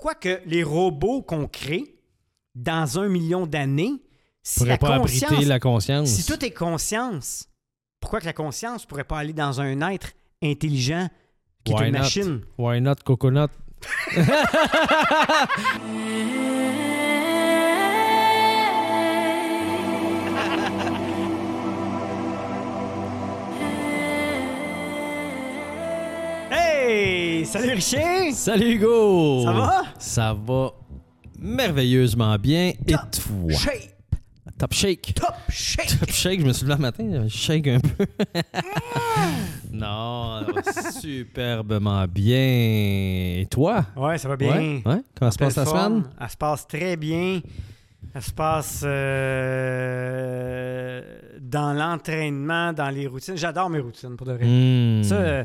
pourquoi que les robots qu'on crée dans un million d'années, si pourrait la pas conscience, la conscience. si tout est conscience, pourquoi que la conscience pourrait pas aller dans un être intelligent qui Why est une not? machine? Why not coconut? Hey! Salut Richer! Salut Hugo! Ça va? Ça va merveilleusement bien. Et Top toi? Shape! Top shake. Top shape! Top shake, je me suis levé le matin, je shake un peu. non, ça va superbement bien. Et toi? Ouais, ça va bien. Ouais? ouais? Comment se passe forme. semaine? Elle se passe très bien. Elle se passe euh, dans l'entraînement, dans les routines. J'adore mes routines, pour de vrai. Hmm. Ça, euh,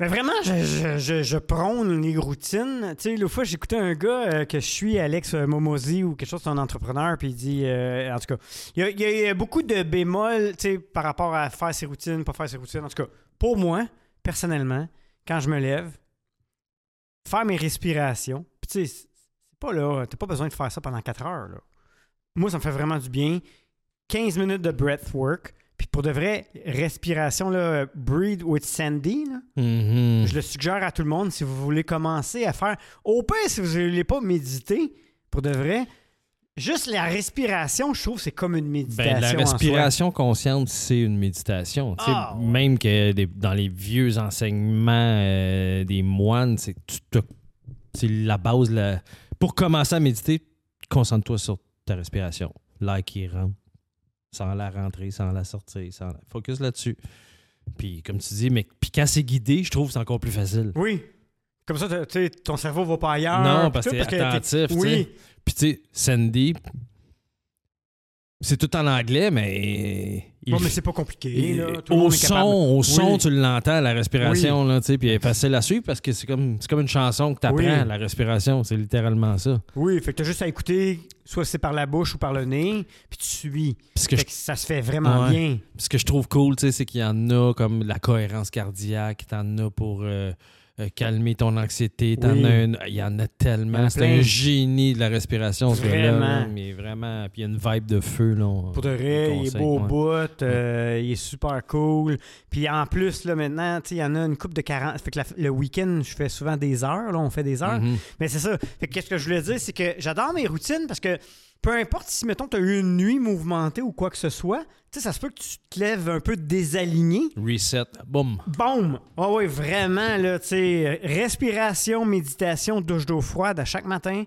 mais vraiment, je, je, je, prône les routines. Tu sais, l'autre fois, j'écoutais un gars euh, que je suis, Alex Momosi ou quelque chose, c'est un entrepreneur, puis il dit, euh, en tout cas, il y, a, y a- beaucoup de bémols, tu sais, par rapport à faire ses routines, pas faire ses routines. En tout cas, pour moi, personnellement, quand je me lève, faire mes respirations, tu sais, c'est c'est pas là, t'as pas besoin de faire ça pendant 4 heures, là. Moi, ça me fait vraiment du bien. 15 minutes de breathwork, puis pour de vrai, respiration, là, breathe with Sandy, là. Mhm. Je le suggère à tout le monde si vous voulez commencer à faire. Au pire, si vous ne voulez pas méditer, pour de vrai, juste la respiration, je trouve c'est comme une méditation. Ben, la en soi. respiration consciente, c'est une méditation. Ah. Même que des- dans les vieux enseignements euh, des moines, c'est la base. la- Pour commencer à méditer, concentre-toi sur ta respiration. L'air qui rentre, sans la rentrer, sans la sortir. Sans la- Focus là-dessus. Puis, comme tu dis, mais puis quand c'est guidé, je trouve que c'est encore plus facile. Oui. Comme ça, tu sais, ton cerveau va pas ailleurs. Non, parce tout, que t'es attentif, tu sais. Oui. Puis, tu sais, Sandy, c'est tout en anglais, mais. il Bon, mais c'est pas compliqué. Là. Tout le au monde son, au son, Oui. tu l'entends, la respiration, là, tu sais, puis elle est facile à suivre parce que c'est comme, c'est comme une chanson que tu apprends, Oui. la respiration, c'est littéralement ça. Oui, fait que t'as juste à écouter, soit c'est par la bouche ou par le nez, puis tu suis. Que, Fait je, que ça se fait vraiment Ouais. bien. ce que je trouve cool, tu sais, c'est qu'il y en a comme la cohérence cardiaque, t'en as pour euh, euh, calmer ton anxiété, t'en Oui. as un- il y en a tellement. C'est un génie de la respiration, ce gars-là, mais vraiment, puis il y a une vibe de feu, là. on- Pour de vrai, il est beau au bout, euh, il est super cool. Puis en plus, là, maintenant, il y en a une coupe de 40. Fait que la- le week-end, je fais souvent des heures, là, on fait des heures. Mhm. Mais c'est ça. Fait que qu'est-ce que je voulais dire, c'est que j'adore mes routines parce que peu importe si, mettons, tu as eu une nuit mouvementée ou quoi que ce soit, tu sais, ça se peut que tu te lèves un peu désaligné. Reset, boum. Boum! Ah oui, vraiment, là, tu sais, respiration, méditation, douche d'eau froide à chaque matin.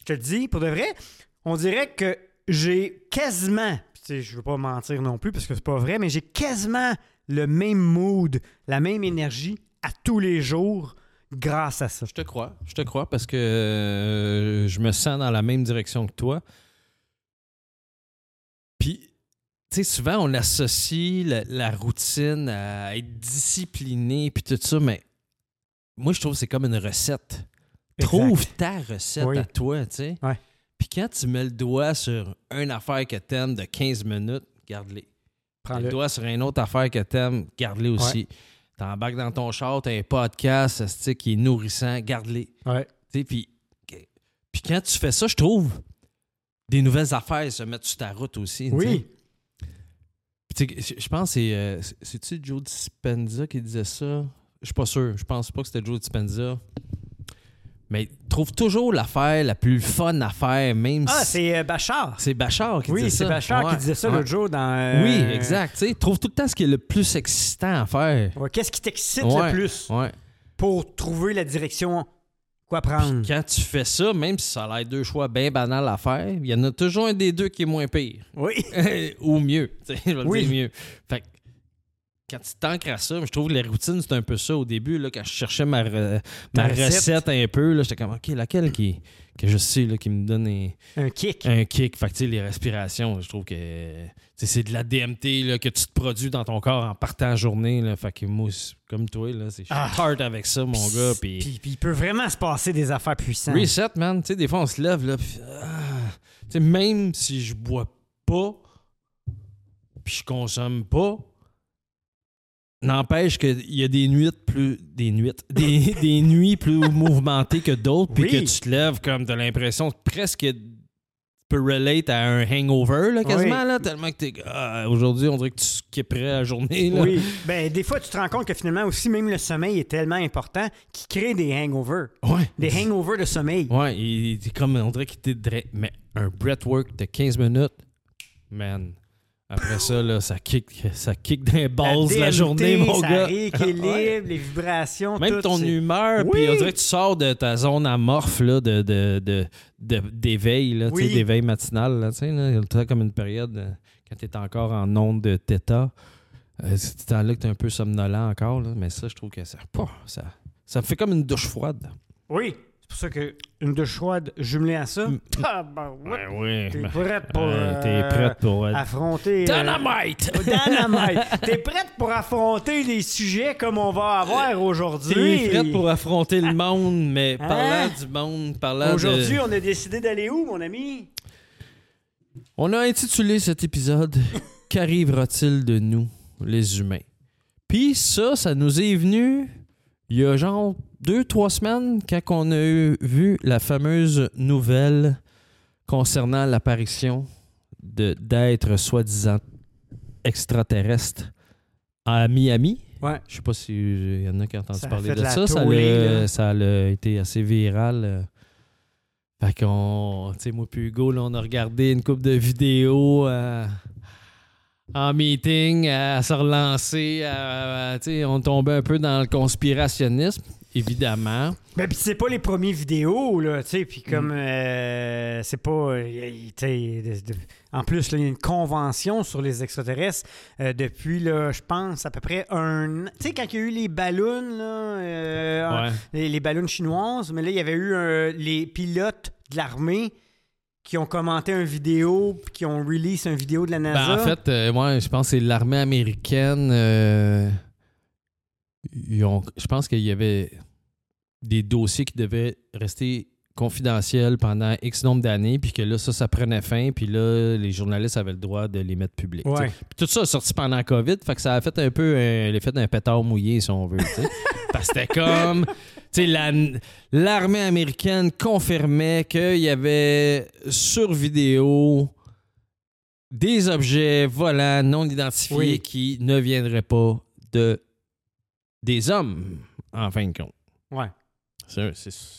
Je te le dis, pour de vrai, on dirait que j'ai quasiment, tu sais, je veux pas mentir non plus parce que c'est pas vrai, mais j'ai quasiment le même mood, la même énergie à tous les jours grâce à ça. Je te crois, je te crois parce que euh, je me sens dans la même direction que toi. Sais, souvent on associe la, la routine à être discipliné puis tout ça, mais moi je trouve que c'est comme une recette. Trouve ta recette Oui. à toi, tu sais. Ouais. Puis quand tu mets le doigt sur une affaire que t'aimes de 15 minutes, garde-les. Prends Le le. doigt sur une autre affaire que t'aimes, garde-les aussi. T'embarques dans ton char, t'as un podcast qui est nourrissant, garde-les. Ouais. Puis, quand tu fais ça, je trouve des nouvelles affaires se mettre sur ta route aussi. Oui. Tu Je pense que c'est. euh, c'est- C'est-tu Joe Dispenza qui disait ça? Je suis pas sûr. Je pense pas que c'était Joe Dispenza. Mais trouve toujours l'affaire la plus fun à faire, même Ah, si. c'est euh, Bachar. C'est Bachar qui Oui, disait ça. c'est Bachar Ouais, qui disait ça ouais. l'autre jour dans. euh, Oui, exact. tu. Trouve tout le temps ce qui est le plus excitant à faire. ouais, Qu'est-ce qui t'excite le plus pour trouver la direction quoi prendre? Puis quand tu fais ça, même si ça a l'air deux choix bien banals à faire, il y en a toujours un des deux qui est moins pire. Oui. Ou mieux. Je vais le dire mieux. Fait que quand tu t'ancres à ça, je trouve que les routines, c'est un peu ça au début, là, quand je cherchais ma, re- ma recette. recette un peu, là, j'étais comme, OK, laquelle qui, que je sais là, qui me donne un, Un kick. un kick? Fait que, tu sais, les respirations, je trouve que c'est de la DMT là, que tu te produis dans ton corps en partant en journée. Là, fait que moi, comme toi, là, c'est, je suis Ah. hard avec ça, mon gars. Puis, Puis, puis il peut vraiment se passer des affaires puissantes. Reset, man. Tu sais, des fois, on se lève, là, ah, même si je bois pas, puis je consomme pas, N'empêche qu'il y a des nuits plus. Des nuits. Des, des nuits plus mouvementées que d'autres, puis Oui. que tu te lèves comme t'as l'impression que presque tu peux relate à un hangover, là, quasiment, Oui. là, tellement que t'es. ah, Aujourd'hui, on dirait que tu skipperais la journée. Là. Oui. Ben, des fois, tu te rends compte que finalement, aussi, même le sommeil est tellement important qu'il crée des hangovers. Ouais. Des hangovers de sommeil. Ouais, il il comme, on dirait qu'il était dra- Mais un breathwork de 15 minutes, man. Après ça, là, ça kick, ça kick dans les balls la, journée, mon ça gars. rééquilibre, Ouais. les vibrations, Même tout, ton humeur, Oui. puis on dirait que tu sors de ta zone amorphe là, de, de, d'éveil, là, Oui. d'éveil matinal. Là, là, comme une période euh, quand tu es encore en onde de θ. Euh, c'est ce temps-là que tu es un peu somnolent encore, là, mais ça, je trouve que ça, ça, ça fait comme une douche froide. Oui, pour ça que une douche froide jumelée à ça, ah, ben, oui. t'es prête pour t'es euh, prête pour. euh, affronter... euh, Dynamite! Dynamite! T'es prête pour affronter des sujets comme on va avoir aujourd'hui? T'es prête pour affronter le monde, mais Hein? parlant du monde, parlant de... Aujourd'hui, on a décidé d'aller où, mon ami? On a intitulé cet épisode Qu'arrivera-t-il de nous, les humains? Puis ça, ça nous est venu il y a genre deux, trois semaines quand on a eu- vu la fameuse nouvelle concernant l'apparition d'êtres soi-disant extraterrestres à Miami. Ouais. Je sais pas s'il y en a qui ont entendu Ça parler de ça. Ça a été assez viral. euh. Fait qu'on, tu sais, moi puis Hugo, là, on a regardé une couple de vidéos euh, en meeting, à se relancer. tu sais, on tombait un peu dans le conspirationnisme, évidemment. Ben, pis c'est pas les premiers vidéos, là, tu sais, puis Mm. comme, euh, c'est pas, euh, de- de- en plus, il y a une convention sur les extraterrestres euh, depuis, là, je pense, à peu près un an. Tu sais, quand il y a eu les ballons, là, euh, Ouais. les, les ballons chinoises, mais là, il y avait eu les pilotes de l'armée qui ont commenté une vidéo, puis qui ont release une vidéo de la NASA. Ben, en fait, moi, je pense que c'est l'armée américaine. Ils ont- je pense qu'il y avait des dossiers qui devaient rester confidentiels pendant X nombre d'années, puis que là, ça, ça prenait fin, puis là, les journalistes avaient le droit de les mettre publics. Ouais. Puis tout ça a sorti pendant COVID, fait que ça a fait un peu euh, l'effet d'un pétard mouillé, si on veut. Parce que c'était comme. La- l'armée américaine confirmait qu'il y avait sur vidéo des objets volants non identifiés Oui. qui ne viendraient pas de des hommes, en fin de compte. Ouais. C'est,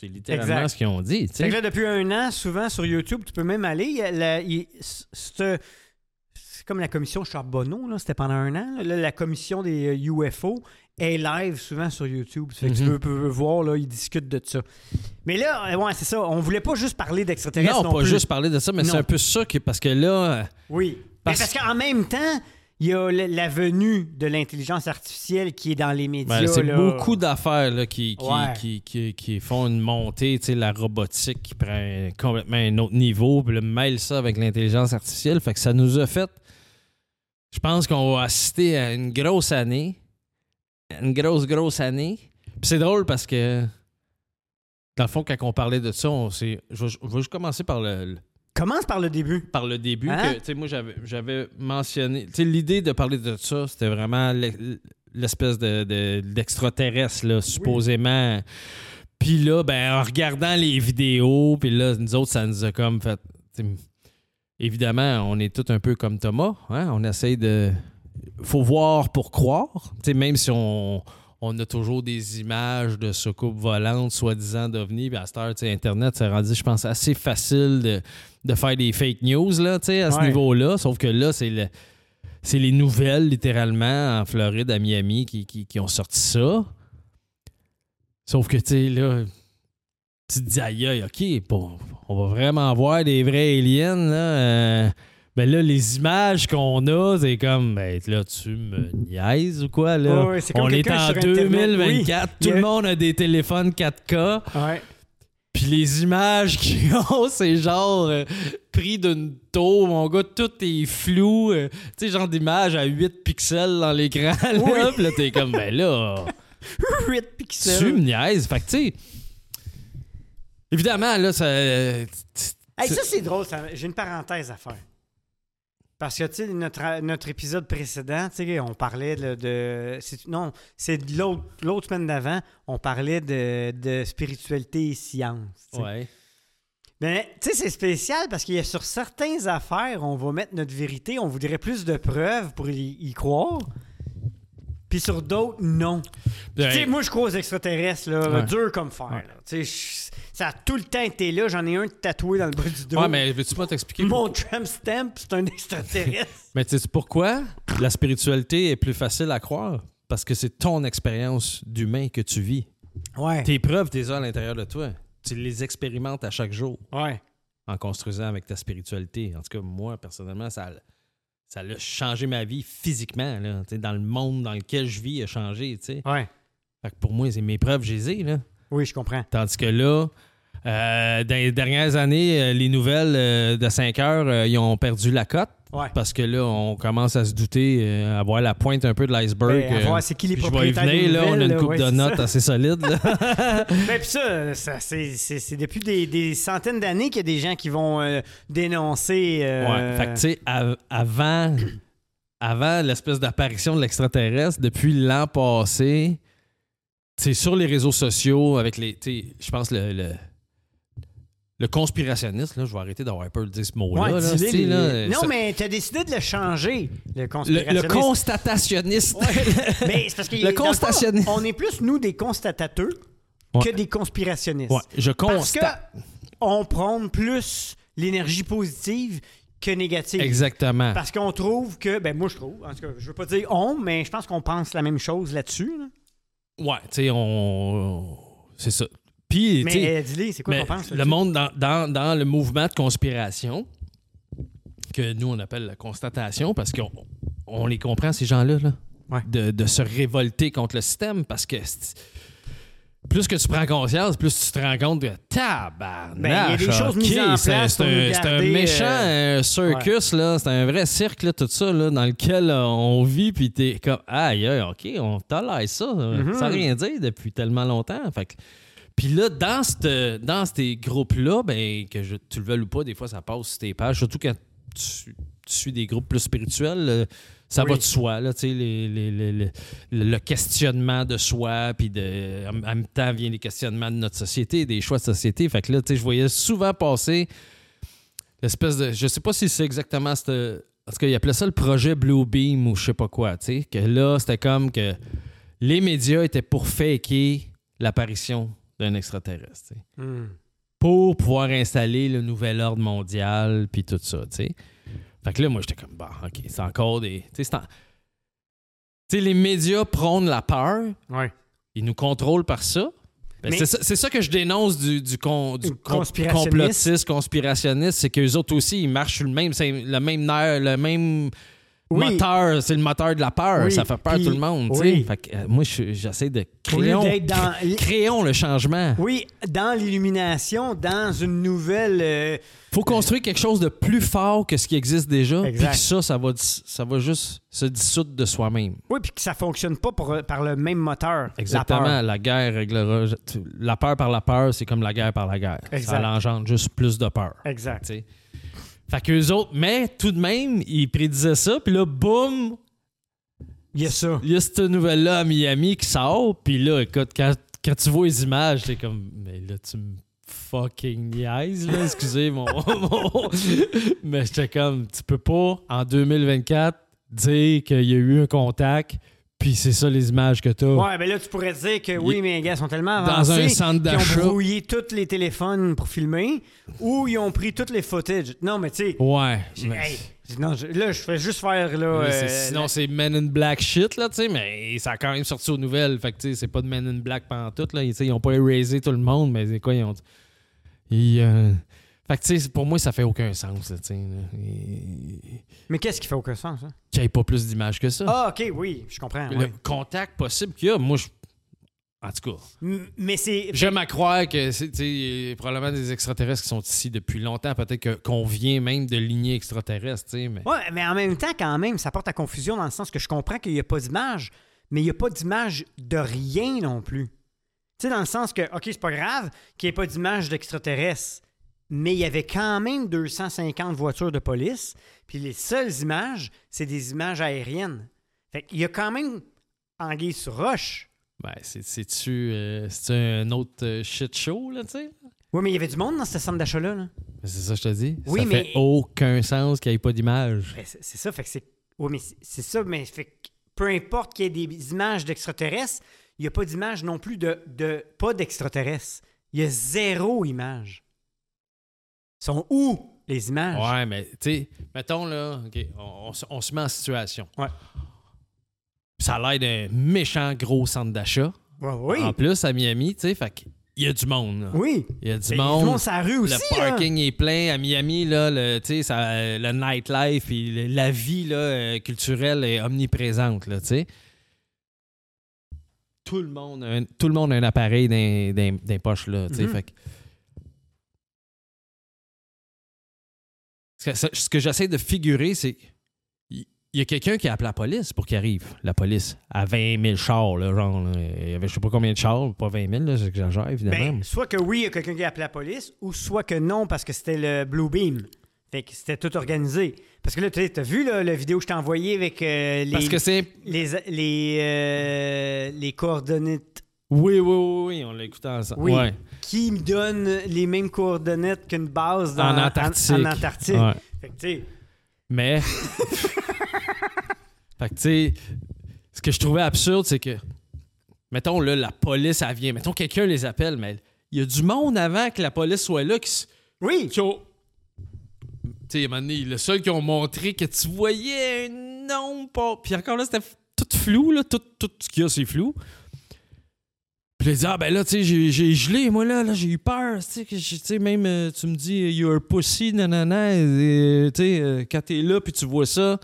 littéralement Exact. ce qu'ils ont dit. Fait que là, depuis un an, souvent sur YouTube, tu peux même aller. c'est comme la commission Charbonneau, là, c'était pendant un an. Là, la commission des euh, UFO est live souvent sur YouTube. Fait que tu Mhm. peux, peux voir, là, ils discutent de ça. Mais là, euh, ouais, c'est ça. On voulait pas juste parler d'extraterrestres. non, Non, pas plus. juste parler de ça, mais c'est un peu ça que, parce que là, euh, Oui. Parce qu'en même temps, il y a la, venue de l'intelligence artificielle qui est dans les médias. ben, c'est beaucoup d'affaires qui, qui, Ouais. qui, qui- qui font une montée, tu sais, la robotique qui prend complètement un autre niveau, puis le mêle ça avec l'intelligence artificielle. Fait que ça nous a fait. Je pense qu'on va assister à une grosse année. Une grosse, grosse année. Puis c'est drôle parce que. Dans le fond, quand on parlait de ça, on s'est. Je vais, je vais juste commencer par le- Commence par le début. par le début Hein? que, tu sais, moi, j'avais, mentionné. L'idée de parler de ça, c'était vraiment l'e- l'espèce de, de- d'extraterrestre, là, supposément. Puis là, ben, en regardant les vidéos, puis là, nous autres, ça nous a comme fait. Évidemment, on est tous un peu comme Thomas. Hein? On essaye de. faut voir pour croire. Même si on, on a toujours des images de soucoupes volantes, soi-disant d'ovnis, puis à cette heure, Internet, c'est rendu, je pense, assez facile de, de faire des fake news là, à ce Ouais. niveau-là. Sauf que là, c'est le- c'est les nouvelles, littéralement, en Floride, à Miami, qui, qui- qui ont sorti ça. Sauf que, tu sais, là, tu te dis, aïe, aïe, OK, bon, on va vraiment voir des vrais aliens, là. euh, ben là, les images qu'on a, c'est comme, ben là, tu me niaises ou quoi, là? On est en sur Internet. 2024, Oui. tout le monde a des téléphones 4K. Ouais. Puis les images qu'ils ont, c'est genre euh, pris d'une tour, mon gars, tout est flou. euh, tu sais, genre d'image à 8 pixels dans l'écran. Là, Oui. Puis là, t'es comme, ben là, 8 tu pixels. me niaises. Fait que, tu sais, évidemment, là, ça. euh, Hey, ça, c'est drôle. J'ai une parenthèse à faire. Parce que, tu sais, notre, notre épisode précédent, tu sais, on parlait de... non, c'est l'autre semaine d'avant, on parlait de, de spiritualité et science. tu sais. Ouais. Mais, tu sais, c'est spécial parce qu'il y a sur certaines affaires, on va mettre notre vérité, on voudrait plus de preuves pour y, y croire. Puis sur d'autres, non. Puis, Tu sais, Ben, moi, je crois aux extraterrestres, là, Ouais. dur comme fer. Ouais. là. Tu sais, je- ça a tout le temps été là. J'en ai un tatoué dans le bas du dos. Ouais, mais veux-tu pas t'expliquer? Mon tramp stamp, c'est un extraterrestre. Mais tu sais pourquoi la spiritualité est plus facile à croire? Parce que c'est ton expérience d'humain que tu vis. ouais. Tes preuves, t'es à l'intérieur de toi. Tu les expérimentes à chaque jour Ouais. en construisant avec ta spiritualité. En tout cas, moi, personnellement, ça, a- ça a changé ma vie physiquement. Là. Tu sais, Dans le monde dans lequel je vis, a changé. tu sais. Ouais. Fait que pour moi, c'est mes preuves, je les ai, là. Oui, je comprends. Tandis que là, euh, dans les dernières années, euh, les nouvelles euh, de 5 heures, ils ont perdu la cote. Ouais. Parce que là, on commence à se douter, euh, à voir la pointe un peu de l'iceberg. Ben, à euh, voir c'est qui les puis je vais y propriétaires des venir, là, on a une coupe ouais, de c'est notes ça. assez solide. là. Ben, puis ça, ça, c'est, c'est- c'est depuis des, des centaines d'années qu'il y a des gens qui vont euh, dénoncer. Ouais. Fait que, tu sais, av- avant, avant l'espèce d'apparition de l'extraterrestre, depuis l'an passé, sais, sur les réseaux sociaux, avec les. Je pense le. le le conspirationniste, là, je vais arrêter d'avoir peur de dire ce mot-là. ouais, là, dis-les, tu sais, les- là, euh, non, ça- mais tu as décidé de le changer, le le, conspirationniste. le constatationniste. Mais c'est parce que Le constationniste. on est plus, nous, des constatateurs Ouais. que des conspirationnistes. Ouais, je Parce constate. que on prône plus l'énergie positive que négative. Exactement. Parce qu'on trouve que, ben moi je trouve, en tout cas, je veux pas dire on, mais je pense qu'on pense la même chose là-dessus. là. Ouais, tu sais, on. C'est ça. Puis, Mais euh, dis-les, c'est quoi qu'on pense? le monde dans, dans- dans le mouvement de conspiration, que nous on appelle la constatation, parce qu'on on les comprend, ces gens-là, là, Ouais. de, de se révolter contre le système, parce que plus que tu prends conscience, plus tu te rends compte que tabarnak, Ben, il y a des choses ok, mises en c'est- place un, c'est un méchant euh, euh, circus, là, c'est un vrai cirque, là, tout ça, là, dans lequel on vit, puis t'es comme, aïe, ok, on tolère ça, euh, Mhm. sans rien dire depuis tellement longtemps. Fait que- puis là, dans, cette- dans ces groupes-là, ben, que je- tu le veuilles ou pas, des fois, ça passe sur tes pages, surtout quand tu, tu suis des groupes plus spirituels. euh, ça Oui. va de soi, là, les- les- les- le questionnement de soi, puis de, en, en même temps vient les questionnements de notre société, des choix de société. Fait que là, je voyais souvent passer l'espèce de. Je sais pas si c'est exactement cette. Parce qu'il appelait ça le projet Blue Beam ou je sais pas quoi, tu sais. Que là, c'était comme que les médias étaient pour faker l'apparition d'un extraterrestre, Hmm. pour pouvoir installer le nouvel ordre mondial, puis tout ça, tu sais. Fait que là, moi, j'étais comme, bah, OK, c'est encore des... Tu sais, en- les médias prônent la peur, Ouais. ils nous contrôlent par ça. Ben, c'est, ça, que je dénonce du, du, con- du complotiste, conspirationniste, c'est qu'eux autres aussi, ils marchent sur le même, le même nerf, le même Oui. moteur, c'est le moteur de la peur. Oui, Ça fait peur à tout le monde, tu oui. sais. Fait que euh, moi, je- j'essaie de... Créons, dans- créons le changement. Oui, dans l'illumination, dans une nouvelle. euh, faut construire quelque chose de plus fort que ce qui existe déjà. Puis que ça, ça va, dis- ça va juste se dissoudre de soi-même. Oui, puis que ça fonctionne pas pour- par le même moteur. Exactement. La guerre réglera. La peur par la peur, c'est comme la guerre par la guerre. Exact. Ça engendre juste plus de peur. Exact. Fait qu'eux autres, mais tout de même, ils prédisaient ça, puis là, boum, Il y a ça. il y a cette nouvelle-là à Miami qui sort, puis là, écoute, quand, quand tu vois les images, t'es comme, mais là, tu me fucking niaises, là, excusez mon... mon- mais j'étais comme, tu peux pas, en 2024, dire qu'il y a eu un contact, puis c'est ça les images que t'as. Ouais, ben là, tu pourrais dire que oui, mais les gars sont tellement Dans avancés un centre qu'ils ont d'achat. brouillé tous les téléphones pour filmer ou ils ont pris tous les footage. Non, mais tu sais, Ouais. mais- hey, non, je- là, je fais juste faire là. Euh, sinon, c'est Men in Black shit, là, tu sais, mais ça a quand même sorti aux nouvelles. Fait que, tu sais, c'est pas de Men in Black pendant tout, là. Ils, ils ont pas erasé tout le monde, mais c'est quoi, ils ont. Ils, euh, Fait que, tu sais, pour moi, ça fait aucun sens, là, tu sais. là. Et- Mais qu'est-ce qui fait aucun sens, hein? Qu'il n'y ait pas plus d'images que ça. Ah, ok, oui, je comprends. le contact possible qu'il y a, moi, je. En tout cas, M- Mais c'est. j'aime à croire que c'est tu sais, il y a probablement des extraterrestres qui sont ici depuis longtemps. Peut-être que- qu'on vient même de lignées extraterrestres, mais. Ouais, mais en même temps, quand même, ça porte à confusion dans le sens que je comprends qu'il n'y a pas d'image, mais il n'y a pas d'image de rien non plus. Tu sais, dans le sens que, OK, c'est pas grave qu'il n'y ait pas d'image d'extraterrestres, mais il y avait quand même 250 voitures de police. Puis les seules images, c'est des images aériennes. Fait qu'il y a quand même anguille sur roche. Ben, c'est-tu euh, c'est-tu un autre euh, shit show, là, tu sais? Oui, mais il y avait du monde dans ce centre d'achat-là. là. Ben, C'est ça que je te dis. Oui, ça mais- fait aucun sens qu'il n'y ait pas d'image. Ben, c'est ça, fait que c'est. Oui, mais c'est- c'est ça, mais fait que peu importe qu'il y ait des images d'extraterrestres, il n'y a pas d'image non plus de, de pas d'extraterrestres. Il y a zéro image. Sont où les images? Ouais, mais tu sais, mettons là, on, on se- on se met en situation. Ouais. Ça a l'air d'un méchant gros centre d'achat. Ouais, oui. En plus, à Miami, tu sais, fait qu'il y a du monde. là. oui. Il y a du Ben, monde. Du monde sur la rue aussi. le là. parking est plein à Miami, là, le, tu sais, ça, le nightlife et la vie là, euh, culturelle est omniprésente, là, tu sais. Tout le monde, a un, tout le monde a un appareil les poches, là, tu sais, Mhm. fait Ce que, j'essaie de figurer, c'est il y a quelqu'un qui a appelé la police pour qu'il arrive, la police, à 20 000 chars, là, genre. là. Il y avait je sais pas combien de chars, pas 20 000, là, j'exagère, évidemment. Ben, soit que oui, il y a quelqu'un qui a appelé la police, ou soit que non, parce que c'était le Blue Beam. Fait que c'était tout organisé. Parce que là, tu as vu là, la vidéo que je t'ai envoyée avec euh, les, Parce que c'est les, les, euh, les coordonnées Oui, oui, oui, oui, on l'a écouté ensemble. Oui. Ouais. qui me donne les mêmes coordonnées qu'une base dans, En Antarctique. En, en Antarctique. Ouais. Fait que, tu sais, Mais. fait que, tu sais, ce que je trouvais absurde, c'est que. Mettons, là, la police, elle vient. Mettons, quelqu'un les appelle, mais il y a du monde avant que la police soit là qui. oui, qui ont- Tu sais, le seul qui ont montré que tu voyais un nom pas. Puis encore là, c'était tout flou, là. Tout, tout ce qu'il y a, c'est flou. Puis il dit, ah ben là, tu sais, j'ai- j'ai gelé, moi là, là j'ai eu peur. Tu sais, j'ai- même, euh, tu me dis, you're a pussy, nanana. et, Tu sais, euh, quand t'es là, puis tu vois ça,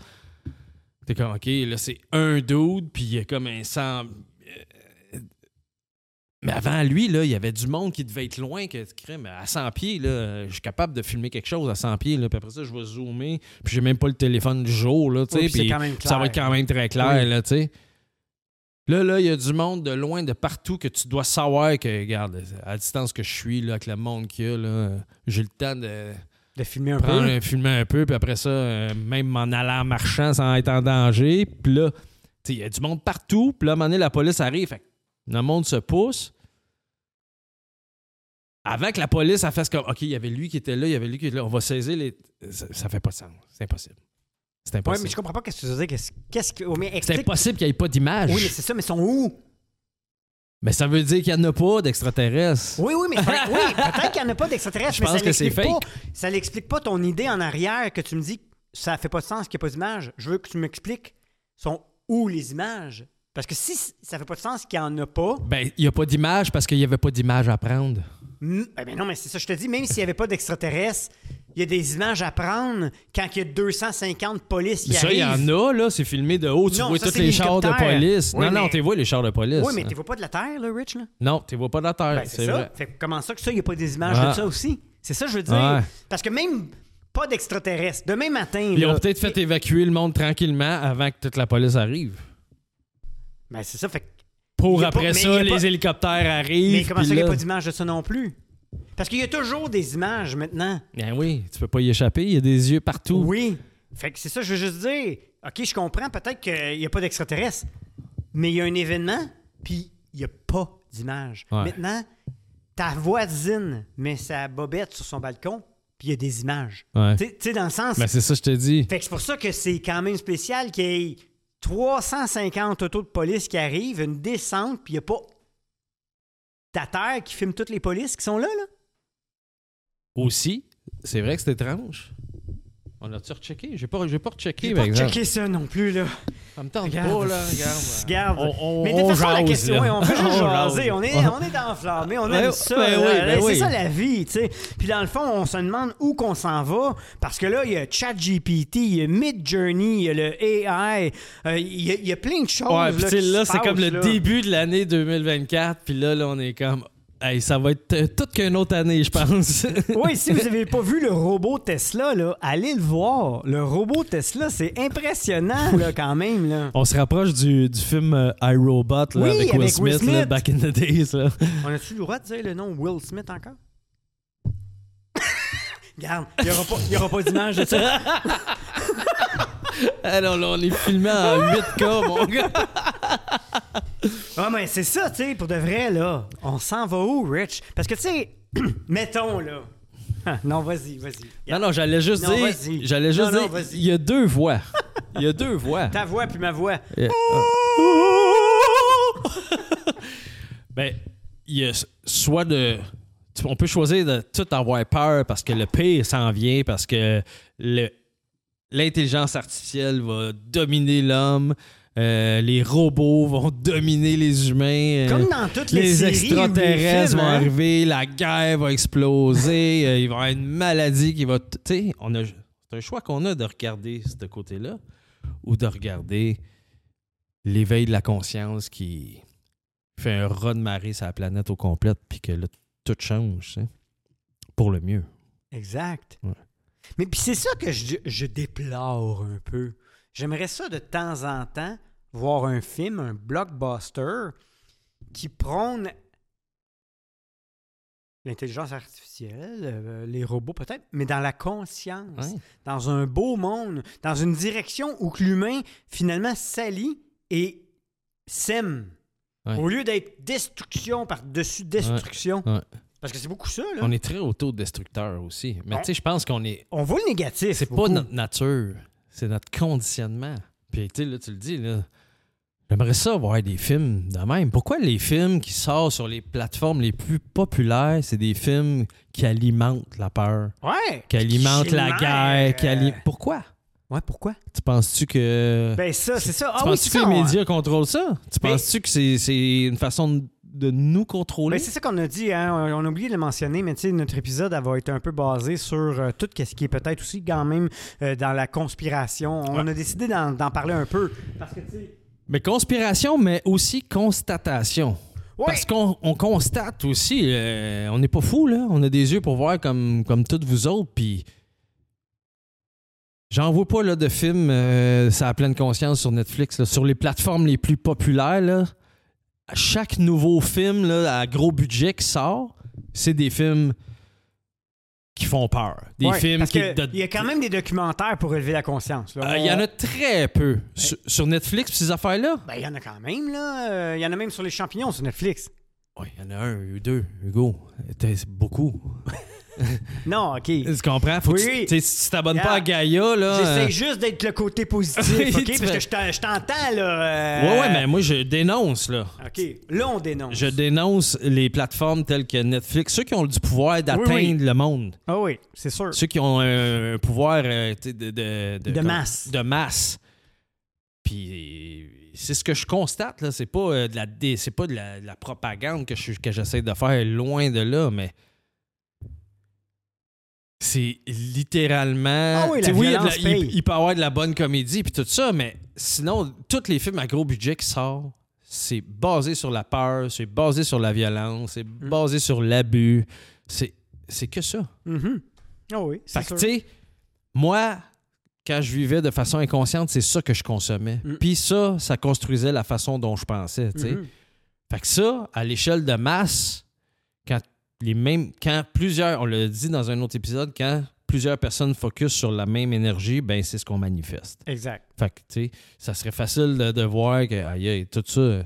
t'es comme, ok, là, c'est un dude, puis il y a comme un sang. euh, Mais avant lui, là, il y avait du monde qui devait être loin, que crème, à 100 pieds, là, je suis capable de filmer quelque chose à 100 pieds, là, puis après ça, je vais zoomer, puis j'ai même pas le téléphone du jour, là, tu sais, Oui, puis ça va être quand même très clair, Oui. là, tu sais. Là, là, il y a du monde de loin, de partout, que tu dois savoir que, regarde, à la distance que je suis, là, avec le monde qu'il y a, là, j'ai le temps de de filmer un prendre peu. filmer un peu, puis après ça, euh, même m'en allant en marchant sans être en danger. Puis là, il y a du monde partout. Puis là, à un moment donné, la police arrive. Fait le monde se pousse. Avant que la police elle fasse comme OK, il y avait lui qui était là, il y avait lui qui était là, on va saisir les. Ça, ça fait pas de sens. C'est impossible. C'est Oui, impossible. mais je comprends pas qu'est-ce que tu veux dire. Qu'est-ce que. C'est impossible qu'il n'y ait pas d'image. Oui, mais c'est ça, mais ils sont où? mais ça veut dire qu'il n'y en a pas d'extraterrestres. Oui, oui, mais oui, peut-être qu'il n'y en a pas d'extraterrestres, Je mais pense ça que c'est l'explique pas. fake. Ça l'explique pas ton idée en arrière que tu me dis ça fait pas de sens qu'il n'y a pas d'image. Je veux que tu m'expliques sont où les images? Parce que si ça fait pas de sens qu'il n'y en a pas, Ben, il n'y a pas d'image parce qu'il n'y avait pas d'image à prendre. eh ben non, mais c'est ça, je te dis, même s'il n'y avait pas d'extraterrestres, il y a des images à prendre quand il y a 250 polices qui Ça, il y arrivent. en a, là. C'est filmé de haut. Tu Non, vois tous les chars de police. Oui, non, non, mais- tu vois les chars de police. Oui, mais tu vois pas de la Terre, là, Rich, là? Non, tu vois pas de la terre. Ben, c'est vrai. Fait comment ça que ça, il n'y a pas des images de ça aussi? C'est ça je veux dire. Parce que même pas d'extraterrestres. Demain matin, Ils là, ont peut-être fait évacuer le monde tranquillement avant que toute la police arrive. Ben, c'est ça. Fait que- Pour après pas- mais ça, les pas- hélicoptères arrivent. Mais comment ça, il n'y a pas d'image de ça non plus? Parce qu'il y a toujours des images maintenant. Ben oui, tu peux pas y échapper. Il y a des yeux partout. Oui. Fait que c'est ça, je veux juste dire. OK, je comprends peut-être qu'il n'y a pas d'extraterrestres, mais il y a un événement, puis il n'y a pas d'image. Ouais. Maintenant, ta voisine met sa bobette sur son balcon, puis il y a des images. Ouais. Tu sais- tu sais, dans le sens. Ben c'est ça, je te dis. Fait que c'est pour ça que c'est quand même spécial qu'il y ait 350 autos de police qui arrivent, une descente, puis il n'y a pas ta terre qui filme toutes les polices qui sont là, là? Aussi, c'est vrai que c'est étrange. On a-tu rechecké? J'ai pas, j'ai pas rechecké, J'ai par pas exemple. checké ça non plus, là. Ça me tente Regarde. pas, là. Regarde. Regarde. On, on, Mais de on toute façon, la jase, question, là. ouais, on fait juste On jaser. jase. On est, on est enflammé, on aime ça. ben là. oui, ben c'est oui. ça la vie, tu sais. Puis dans le fond, on se demande où qu'on s'en va parce que là, il y a ChatGPT, il y a Midjourney, il y a le AI, euh, il y, a- il y a plein de choses. Ouais, puis là, tu sais, qui là, se c'est comme le là. début de l'année 2024. Puis là, là, on est comme. Hey, ça va être euh, toute qu'une autre année, je pense. Oui, si vous n'avez pas vu le robot Tesla, là, allez le voir. Le robot Tesla, c'est impressionnant là, quand même. Là. On se rapproche du, du film euh, iRobot Oui, avec Will avec Will Smith, là, back in the days. Là. On a-tu le droit de dire le nom Will Smith encore? Regarde, il n'y aura pas, pas d'image de ça. Alors là, on est filmé en 8K, mon gars. Ah, mais c'est ça, tu sais, pour de vrai, là. On s'en va où, Rich? Parce que, tu sais, mettons, là. Ah, non, vas-y, vas-y. Non, non, j'allais juste Non, dire. vas-y. J'allais juste Non, non, dire. vas-y. Il y a deux voix. Il y a deux voix. Ta voix puis ma voix. Euh, Ben, il y a soit de. On peut choisir de tout avoir peur parce que le pire s'en vient, parce que le- l'intelligence artificielle va dominer l'homme, euh, les robots vont dominer les humains. euh, Comme dans toutes les, les séries ou les extraterrestres films, vont hein. arriver, la guerre va exploser, euh, il va y avoir une maladie qui va. Tu sais, on a- c'est un choix qu'on a de regarder ce côté-là ou de regarder l'éveil de la conscience qui fait un raz de marée sur la planète au complète, puis que là, tout change, pour le mieux. Exact. Ouais. Mais puis c'est ça que je, je déplore un peu. J'aimerais ça de temps en temps voir un film, un blockbuster qui prône l'intelligence artificielle, euh, les robots peut-être, mais dans la conscience, dans un beau monde, dans une direction où l'humain finalement s'allie et s'aime. Ouais. Au lieu d'être destruction par-dessus destruction. Parce que c'est beaucoup ça, là. On est très autodestructeur aussi. Mais tu sais, je pense qu'on est. On voit le négatif. C'est pas notre nature, c'est notre conditionnement. Puis tu sais, là, tu le dis, là. J'aimerais ça voir des films de même. Pourquoi les films qui sortent sur les plateformes les plus populaires, c'est des films qui alimentent la peur, Ouais. qui alimentent la guerre, qui ali- Pourquoi? Ouais, pourquoi? Tu penses-tu que. Ben ça, c'est ça. tu Ah penses-tu que ça. les médias contrôlent ça? Tu Mais- penses-tu que c'est une façon de- de nous contrôler? Ben, c'est ça qu'on a dit, hein? on on a oublié de le mentionner, mais tu sais, notre épisode elle va être un peu basé sur euh, tout ce qui est peut-être aussi quand même euh, dans la conspiration. On a décidé d'en parler un peu. Parce que. Mais conspiration, mais aussi constatation. Ouais. Parce qu'on on constate aussi, euh, on n'est pas fou là. On a des yeux pour voir comme, comme toutes vous autres. Puis j'en vois pas là, de films, euh, ça a pleine conscience sur Netflix, là. sur les plateformes les plus populaires. Là, chaque nouveau film là, à gros budget qui sort, c'est des films qui font peur. Des Ouais, films parce qui. de- Il y a quand même des documentaires pour élever la conscience. Euh, Il y en a très peu. Sur, sur Netflix, ces affaires-là? Ben, il y en a quand même, là. Euh, Il y en a même sur les champignons sur Netflix. Oui, il y en a un, ou deux, Hugo. C'est beaucoup. Non, OK. Tu comprends? Faut que Oui, tu- si tu t'abonnes Yeah. pas à Gaïa, là. J'essaie euh, juste d'être le côté positif, OK? Parce que je t'en- je t'entends, là. euh, Ouais, ouais, mais moi, je dénonce, là. OK. Là, on dénonce. Je dénonce les plateformes telles que Netflix, ceux qui ont du pouvoir d'atteindre Oui, le monde. Ah oui, c'est sûr. Ceux qui ont un, un pouvoir euh, de, de, De masse. De masse. Puis c'est ce que je constate, là. C'est pas euh, de la c'est pas de la, de la propagande que je- que j'essaie de faire loin de là, mais. C'est littéralement. Ah oui, la sais, il, y a de violence il- paye. il peut y avoir de la bonne comédie puis tout ça, mais sinon, tous les films à gros budget qui sortent, c'est basé sur la peur, c'est basé sur la violence, c'est Mm. basé sur l'abus. C'est c'est que ça. Mhm. Ah oui, Fait c'est tu sais, moi, quand je vivais de façon inconsciente, c'est ça que je consommais. Mm. Puis ça, ça construisait la façon dont je pensais, tu sais. Mhm. Fait que ça, à l'échelle de masse, les mêmes, quand plusieurs, on l'a dit dans un autre épisode, quand plusieurs personnes focus sur la même énergie, ben c'est ce qu'on manifeste. Exact. Fait que, tu sais, ça serait facile de, de voir que, aïe, aïe, tout ça.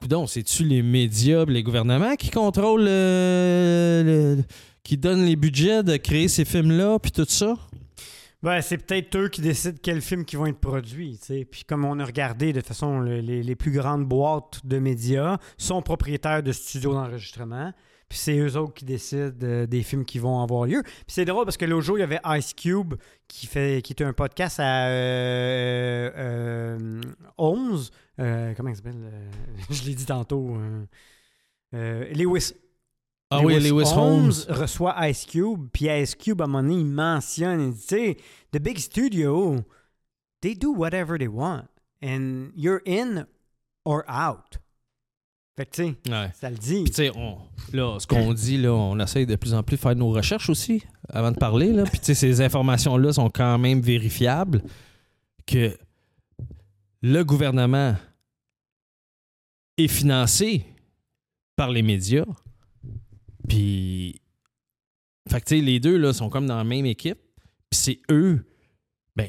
Coudon, c'est-tu les médias, les gouvernements qui contrôlent, euh, le- qui donnent les budgets de créer ces films-là, puis tout ça? Ben, c'est peut-être eux qui décident quels films qui vont être produits. tu sais. Puis comme on a regardé, de toute façon, le- les, les plus grandes boîtes de médias sont propriétaires de studios d'enregistrement. Puis c'est eux autres qui décident euh, des films qui vont avoir lieu. Puis c'est drôle parce que l'autre jour, il y avait Ice Cube qui, fait, qui était un podcast à euh, euh, 11. euh, comment il s'appelle euh, Je l'ai dit tantôt. euh, euh, Lewis Ah oui, Lewis Holmes. reçoit Ice Cube, puis Ice Cube, à un moment donné, il mentionne, il dit, tu sais, the big studio, they do whatever they want, and you're in or out. Fait que, tu sais, Ouais. ça le dit. Puis, tu sais, on- là, ce qu'on dit, là, on essaye de plus en plus de faire nos recherches aussi avant de parler. Là. Puis, tu sais, ces informations-là sont quand même vérifiables que le gouvernement est financé par les médias. Puis, Fait que, tu sais, les deux, là, sont comme dans la même équipe. Puis c'est eux. Ben,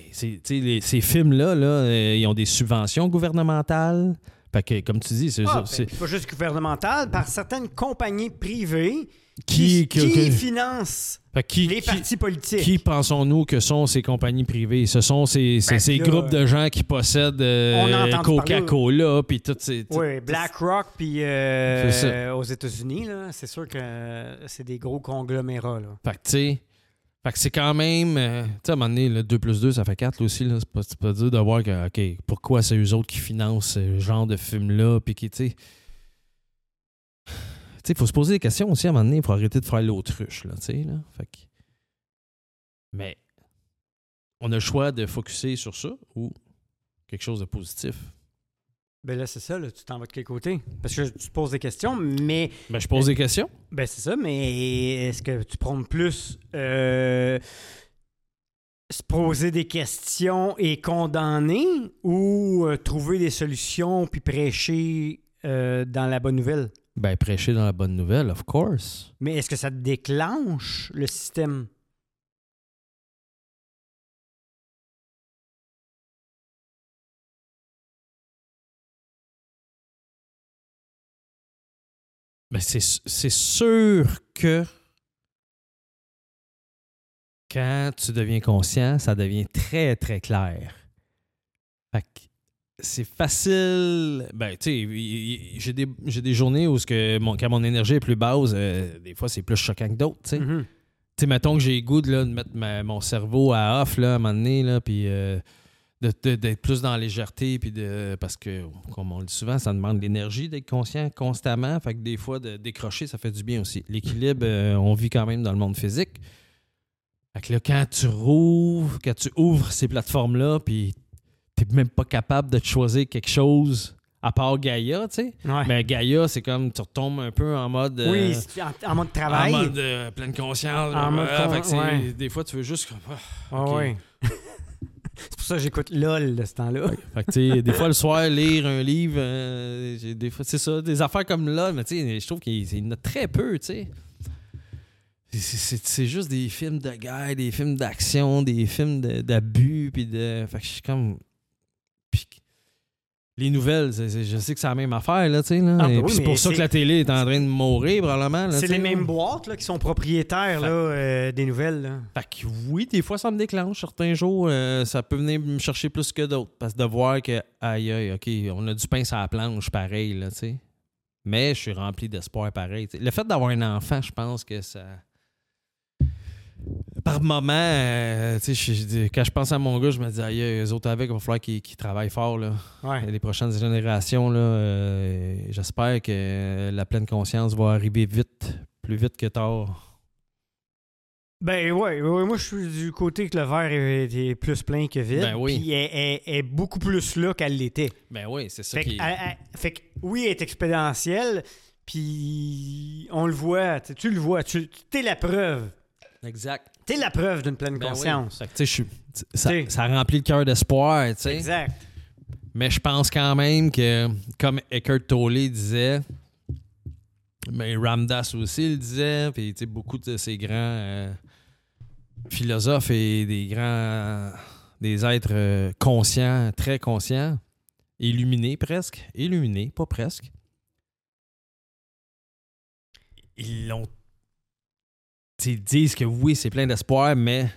les- ces films-là, là, euh, ils ont des subventions gouvernementales. Fait que, comme tu dis, c'est Ah, ben, c'est- pas juste gouvernemental, par certaines compagnies privées qui, qui, qui- qui qui- financent qui- les partis politiques. Qui pensons-nous que sont ces compagnies privées? Ce sont ces, ces- Ben, ces là, groupes de gens qui possèdent euh, Coca-Cola, puis toutes ces... tout- Oui, BlackRock, puis euh, aux États-Unis, c'est sûr que c'est des gros conglomérats. Là. Fait que, tu sais, fait que c'est quand même... euh, tu sais, à un moment donné, le 2 plus 2, ça fait 4 là, aussi. Là. C'est pas, dur de voir que, OK, pourquoi c'est eux autres qui financent ce genre de film-là, puis qui, tu sais... Tu sais, il faut se poser des questions aussi à un moment donné. Il faut arrêter de faire l'autruche, là, tu sais, là. Fait que... Mais on a le choix de focuser sur ça ou quelque chose de positif. Ben là, c'est ça, là, tu t'en vas de quel côté? Parce que tu poses des questions, mais Ben, je pose des questions. ben c'est ça, mais est-ce que tu prônes plus euh, se poser des questions et condamner ou euh, trouver des solutions puis prêcher euh, dans la bonne nouvelle? Ben, prêcher dans la bonne nouvelle, of course. Mais est-ce que ça déclenche le système? Ben, c'est c'est sûr que quand tu deviens conscient, ça devient très, très clair. Fait que c'est facile. Ben, tu sais, j'ai des, j'ai des journées où que mon, quand mon énergie est plus basse, euh, des fois, c'est plus choquant que d'autres, tu sais. Mhm. Tu sais, mettons que j'ai le goût de, là, de mettre ma- mon cerveau à off là, à un moment donné, là, puis euh, d'être plus dans la légèreté, puis de, parce que, comme on le dit souvent, ça demande de l'énergie d'être conscient constamment. Fait que des fois, de décrocher, ça fait du bien aussi. L'équilibre, euh, on vit quand même dans le monde physique. Fait que là, quand tu rouvres, quand tu ouvres ces plateformes-là, puis t'es même pas capable de te choisir quelque chose à part Gaïa, tu sais. Ouais. Mais Gaïa, c'est comme tu retombes un peu en mode. euh, oui, c'est en, en mode travail. en mode euh, pleine conscience. En mode con- fait que ouais. Des fois, tu veux juste. comme, ah, Ah ok. c'est pour ça que j'écoute LOL de ce temps-là. Fait que, des fois, le soir, lire un livre, euh, des fois, c'est ça, des affaires comme là, mais je trouve qu'il il y en a très peu, tu sais. C'est- juste des films de guerre, des films d'action, des films de- d'abus, puis de. Fait que je suis comme. Les nouvelles, je sais que c'est la même affaire, là, tu sais. Là. Ah, oui, c'est pour ça que la télé est en train de mourir, probablement. C'est les mêmes boîtes là, qui sont propriétaires Fait- là, euh, des nouvelles. là. Fait que oui, des fois, ça me déclenche. Certains jours, euh, ça peut venir me chercher plus que d'autres. Parce que de voir que, aïe, aïe, OK, on a du pain sur la planche, pareil, là, tu sais. Mais je suis rempli d'espoir, pareil. Le fait d'avoir un enfant, je pense que ça. Par moment, euh, je- je- quand je pense à mon gars, je me dis, aïe, eux autres avec, il va falloir qu'ils travaillent fort, là. Ouais. Les prochaines générations, euh, j'espère que la pleine conscience va arriver vite, plus vite que tard. Ben ouais, ouais, moi je suis du côté que le verre est, est plus plein que vide. Ben oui. Puis elle, elle- elle est beaucoup plus là qu'elle l'était. Ben oui, c'est ça Fait, qui elle- fait que oui, elle est expédientielle, puis on le voit, tu, tu le vois, tu es la preuve. Exact. T'es la preuve d'une pleine Ben oui. conscience. Fait que, tu sais, je suis- ça, remplit le cœur d'espoir, tu sais. Exact. Mais je pense quand même que, comme Eckhart Tolle disait, mais Ramdas aussi le disait, puis beaucoup de ces grands euh, philosophes et des grands, des êtres euh, conscients, très conscients, illuminés presque, illuminés, pas presque. Ils l'ont ils disent que oui, c'est plein d'espoir, mais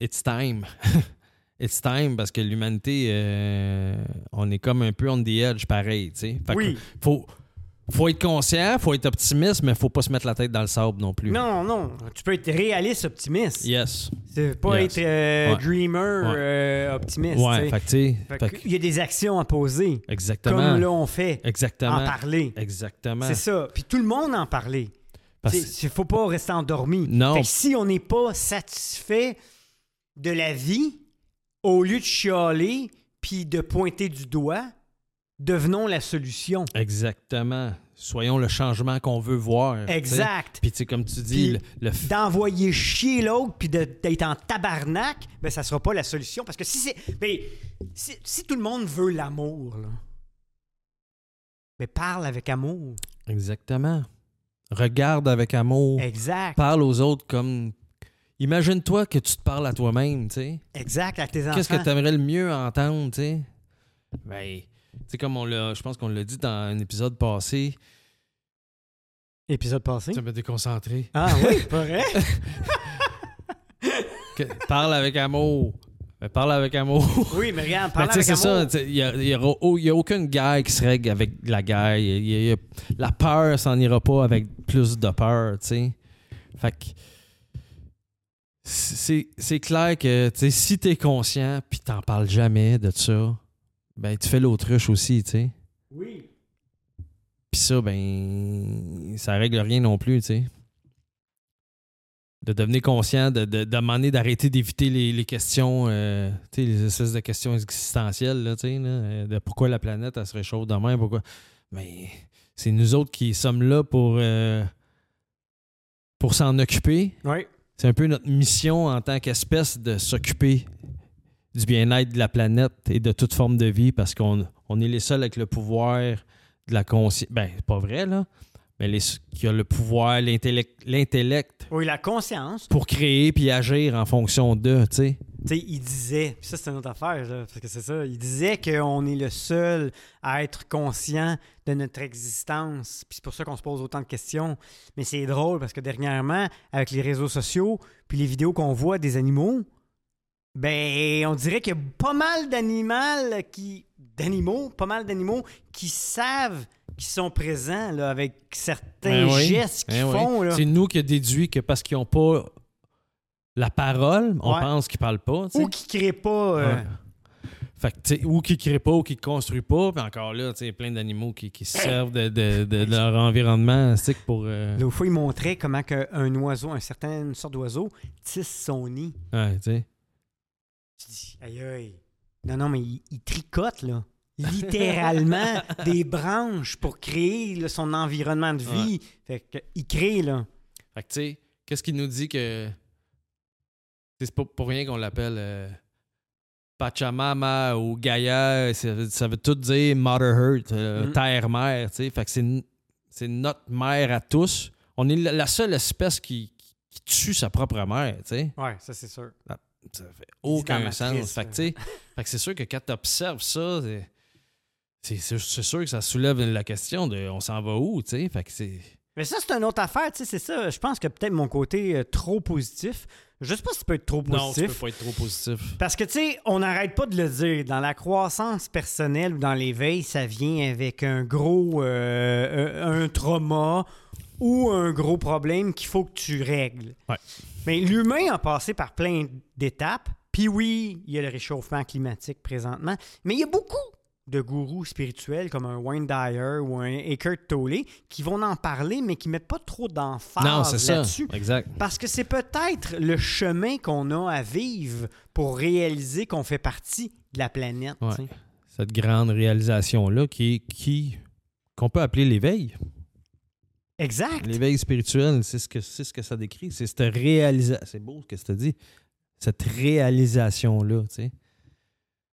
it's time. it's time parce que l'humanité, euh, on est comme un peu on the edge pareil. Fait que Oui. Faut, faut être conscient, faut être optimiste, mais faut pas se mettre la tête dans le sable non plus. Non, non. Tu peux être réaliste, optimiste. Yes. C'est pas Yes. être euh, Ouais. dreamer, Ouais. euh, optimiste. Ouais, fait que. Fait fait que que- Il y a des actions à poser, Exactement. comme là on fait, Exactement. en parler. Exactement. C'est ça. Puis tout le monde en parler. Parce- Il faut pas rester endormi. Non. Fait que si on n'est pas satisfait de la vie, au lieu de chialer puis de pointer du doigt, devenons la solution. Exactement. Soyons le changement qu'on veut voir. Exact. Puis tu comme tu dis, le, le D'envoyer chier l'autre puis d'être en tabarnak, ben ça sera pas la solution. Parce que si c'est. Ben, si, si tout le monde veut l'amour, là, ben parle avec amour. Exactement. Regarde avec amour. Exact. Parle aux autres comme. Imagine-toi que tu te parles à toi-même, tu sais. Exact, avec tes enfants. Qu'est-ce que tu aimerais le mieux entendre, tu sais? Ben, tu sais, comme on l'a. Je pense qu'on l'a dit dans un épisode passé. Épisode passé? Ça m'a déconcentré. Ah oui, pas vrai? Que- parle avec amour. Parle avec amour. Oui, mais regarde, parle avec c'est amour. ça. Il n'y a, y y a aucune guerre qui se règle avec la guerre. Y a- la peur s'en ira pas avec plus de peur, tu sais. Fait que c'est c'est clair que si t'es conscient puis t'en parles jamais de ça, ben tu fais l'autruche aussi, tu sais. Oui. Puis ça, ben, ça règle rien non plus, tu sais. De devenir conscient, de, de, de demander d'arrêter d'éviter les, les questions, euh, les espèces de questions existentielles, là, tu sais, là, euh, de pourquoi la planète, elle se réchauffe demain, pourquoi? Mais c'est nous autres qui sommes là pour, euh, pour s'en occuper. Oui. C'est un peu notre mission en tant qu'espèce de s'occuper du bien-être de la planète et de toute forme de vie parce qu'on on est les seuls avec le pouvoir de la conscience. Ben, c'est pas vrai, là. Mais les, qui a le pouvoir, l'intellect, l'intellect Oui, la conscience. pour créer puis agir en fonction d'eux, tu sais. Tu sais, il disait, puis ça c'est une autre affaire, là, parce que c'est ça, il disait qu'on est le seul à être conscient de notre existence, puis c'est pour ça qu'on se pose autant de questions. Mais c'est drôle parce que dernièrement, avec les réseaux sociaux, puis les vidéos qu'on voit des animaux, ben on dirait qu'il y a pas mal d'animaux qui d'animaux, pas mal d'animaux qui savent qu'ils sont présents là, avec certains Ben oui, gestes qu'ils ben font. C'est nous qui a déduit que parce qu'ils n'ont pas la parole, on Ouais. pense qu'ils parlent pas. Ou qui créent pas. euh, Ouais. Fait que, tu sais, ou qui ne créent pas, ou qui ne construisent pas. Puis encore là, tu sais, plein d'animaux qui, qui se servent de, de- de- de leur environnement pour. euh, L'autre fois, il montrait comment que un oiseau, un certain une sorte d'oiseau, tisse son nid. ouais, tu sais. Tu dis, aïe aïe. Non, non, mais il, il tricote, là. Littéralement des branches pour créer là, son environnement de vie. Fait que, il crée, là. Fait que, tu sais, qu'est-ce qui nous dit que. C'est pas pour rien qu'on l'appelle euh, Pachamama ou Gaia. Ça veut, ça veut tout dire Mother Earth, euh, Mm. terre-mère, tu sais. Fait que c'est, notre mère à tous. On est la, seule espèce qui, qui tue sa propre mère, tu sais. Ouais, ça, c'est sûr. Ça fait aucun sens. Fait que, tu sais, fait que c'est sûr que quand tu observes ça, c'est, sûr que ça soulève la question de on s'en va où, tu sais? Fait que c'est. Mais ça, c'est une autre affaire, tu sais, c'est ça. Je pense que peut-être mon côté euh, trop positif. Je sais pas si ça peut être trop Non, tu positif. peux pas être trop positif. Parce que, tu sais, on n'arrête pas de le dire. Dans la croissance personnelle ou dans l'éveil, ça vient avec un gros euh, un, un trauma ou un gros problème qu'il faut que tu règles. Ouais. Mais l'humain a passé par plein d'étapes. Puis oui, il y a le réchauffement climatique présentement. Mais il y a beaucoup de gourous spirituels comme un Wayne Dyer ou un Eckhart Tolle qui vont en parler, mais qui mettent pas trop d'emphase Non, c'est ça. là-dessus. Exact. Parce que c'est peut-être le chemin qu'on a à vivre pour réaliser qu'on fait partie de la planète. Ouais. Cette grande réalisation-là qui qui qu'on peut appeler l'éveil. Exact. L'éveil spirituel, c'est ce que c'est ce que ça décrit. C'est cette réalisation. C'est beau ce que tu dit. Cette réalisation-là, tu sais.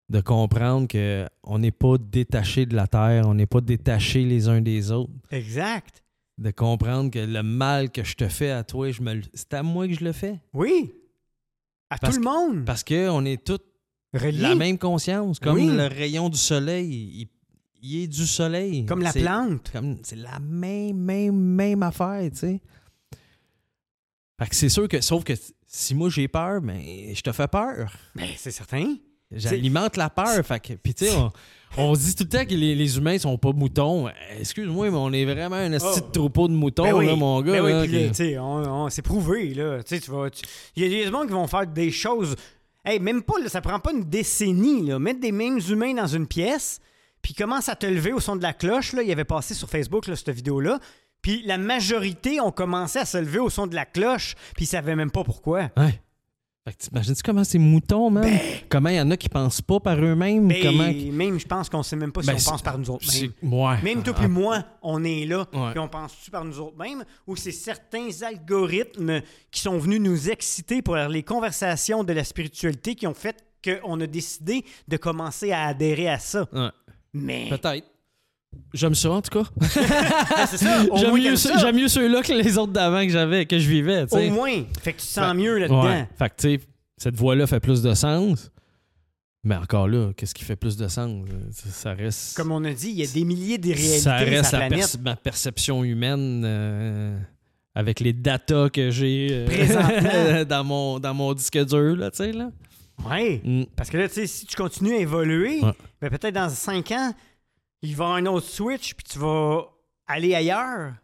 De comprendre que on n'est pas détaché de la terre, on n'est pas détaché les uns des autres. Exact. De comprendre que le mal que je te fais à toi, je me c'est à moi que je le fais. Oui. À Parce tout le monde. Parce qu'on est tous la même conscience. Comme Oui. le rayon du soleil, il, il est du soleil. Comme la plante. comme c'est la même, même, même affaire, tu sais. Fait que c'est sûr que, sauf que si moi j'ai peur, ben, je te fais peur. Ben, c'est certain. J'alimente la peur. Fait que, puis tu sais, on, on se dit tout le temps que les, les humains sont pas moutons. Excuse-moi, mais on est vraiment un de Oh. troupeau de moutons, Ben oui. là, mon gars. Ben oui, là, puis on, on- c'est prouvé, là. Tu vas... Il y a des gens qui vont faire des choses... Hey, même pas, là, ça prend pas une décennie, là. Mettre des mêmes humains dans une pièce, puis commence à te lever au son de la cloche, là. Il avait passé sur Facebook, là, cette vidéo-là. Puis la majorité ont commencé à se lever au son de la cloche, puis ils savaient même pas pourquoi. Ouais. Fait que t'imagines-tu comment c'est moutons, man? comment il y en a qui pensent pas par eux-mêmes? Comment... même, je pense qu'on sait même pas si Ben, on pense par nous autres mêmes. ouais. Même toi Ah, puis moi, on est là, Ouais. puis on pense-tu par nous autres mêmes, ou c'est certains algorithmes qui sont venus nous exciter pour les conversations de la spiritualité qui ont fait qu'on a décidé de commencer à adhérer à ça? Ouais. Mais Peut-être. J'aime ça, en tout cas. C'est ça. J'aime mieux, mieux ceux-là que les autres d'avant que j'avais, que je vivais, tu sais. Au moins. Fait que tu te sens Fait- mieux là-dedans. Ouais. Fait que, tu sais, cette voix-là fait plus de sens. Mais encore là, qu'est-ce qui fait plus de sens? Ça, reste. Comme on a dit, il y a des milliers de réalités ça reste la la planète. perce- ma perception humaine euh, avec les datas que j'ai euh, dans, mon, dans mon disque dur, là, tu sais, là. Ouais. Mm. Parce que là, tu sais, si tu continues à évoluer, Ouais. ben peut-être dans 5 ans, il va y avoir un autre switch, puis tu vas aller ailleurs.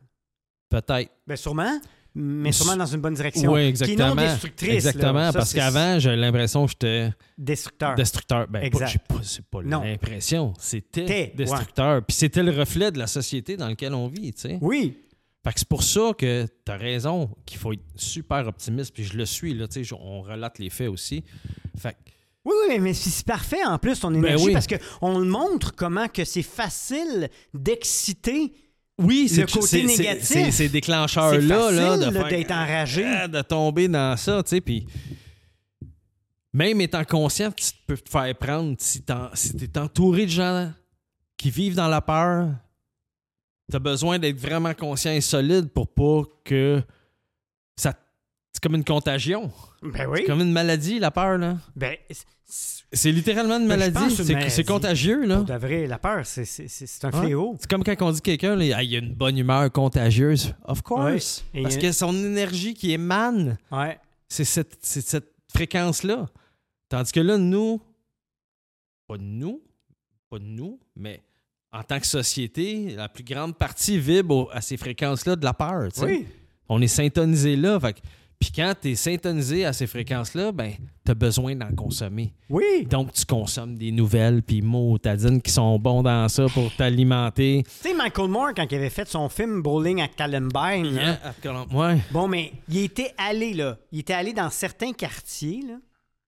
Peut-être. Ben sûrement, mais sûrement dans une bonne direction. Oui, Qui est exactement. non destructrice. Exactement, Ça, parce qu'avant, j'avais l'impression que j'étais Destructeur. destructeur. Ben, Exact. pas- c'est pas l'impression, c'était destructeur. Puis c'était le reflet de la société dans laquelle on vit, tu sais. Oui. Fait que c'est pour ça que tu as raison qu'il faut être super optimiste, puis je le suis, là, tu sais, on relate les faits aussi. Fait que Oui, oui, mais c'est parfait en plus ton énergie Ben oui. parce qu'on le montre comment que c'est facile d'exciter. Oui, Le côté négatif. c'est- Ces déclencheurs-là, là, de là, d'être enragé. Ah, de tomber dans ça, tu sais, puis même étant conscient, tu peux te faire prendre si si t'es entouré de gens qui vivent dans la peur, t'as besoin d'être vraiment conscient et solide pour pas que ça... C'est comme une contagion. Ben oui. C'est comme une maladie, la peur, là. Ben, c'est- littéralement une Ben, maladie. c'est contagieux, là. pour de vrai, la peur, c'est- un fléau. C'est comme quand on dit quelqu'un, Ah, il a une bonne humeur contagieuse. Of course. Ouais. Parce y a- que son énergie qui émane, Ouais. c'est cette, c'est cette fréquence-là. Tandis que là, nous, pas nous, pas nous, mais en tant que société, la plus grande partie vibre au- à ces fréquences-là de la peur. Oui. On est syntonisé là. Fait puis quand tu es syntonisé à ces fréquences-là, ben, tu as besoin d'en consommer. Oui. Donc, tu consommes des nouvelles, puis mots, tadines qui sont bons dans ça pour t'alimenter. Tu sais, Michael Moore, quand il avait fait son film Bowling à Columbine. Ouais. bon, mais il était allé, là, il était allé dans certains quartiers, là,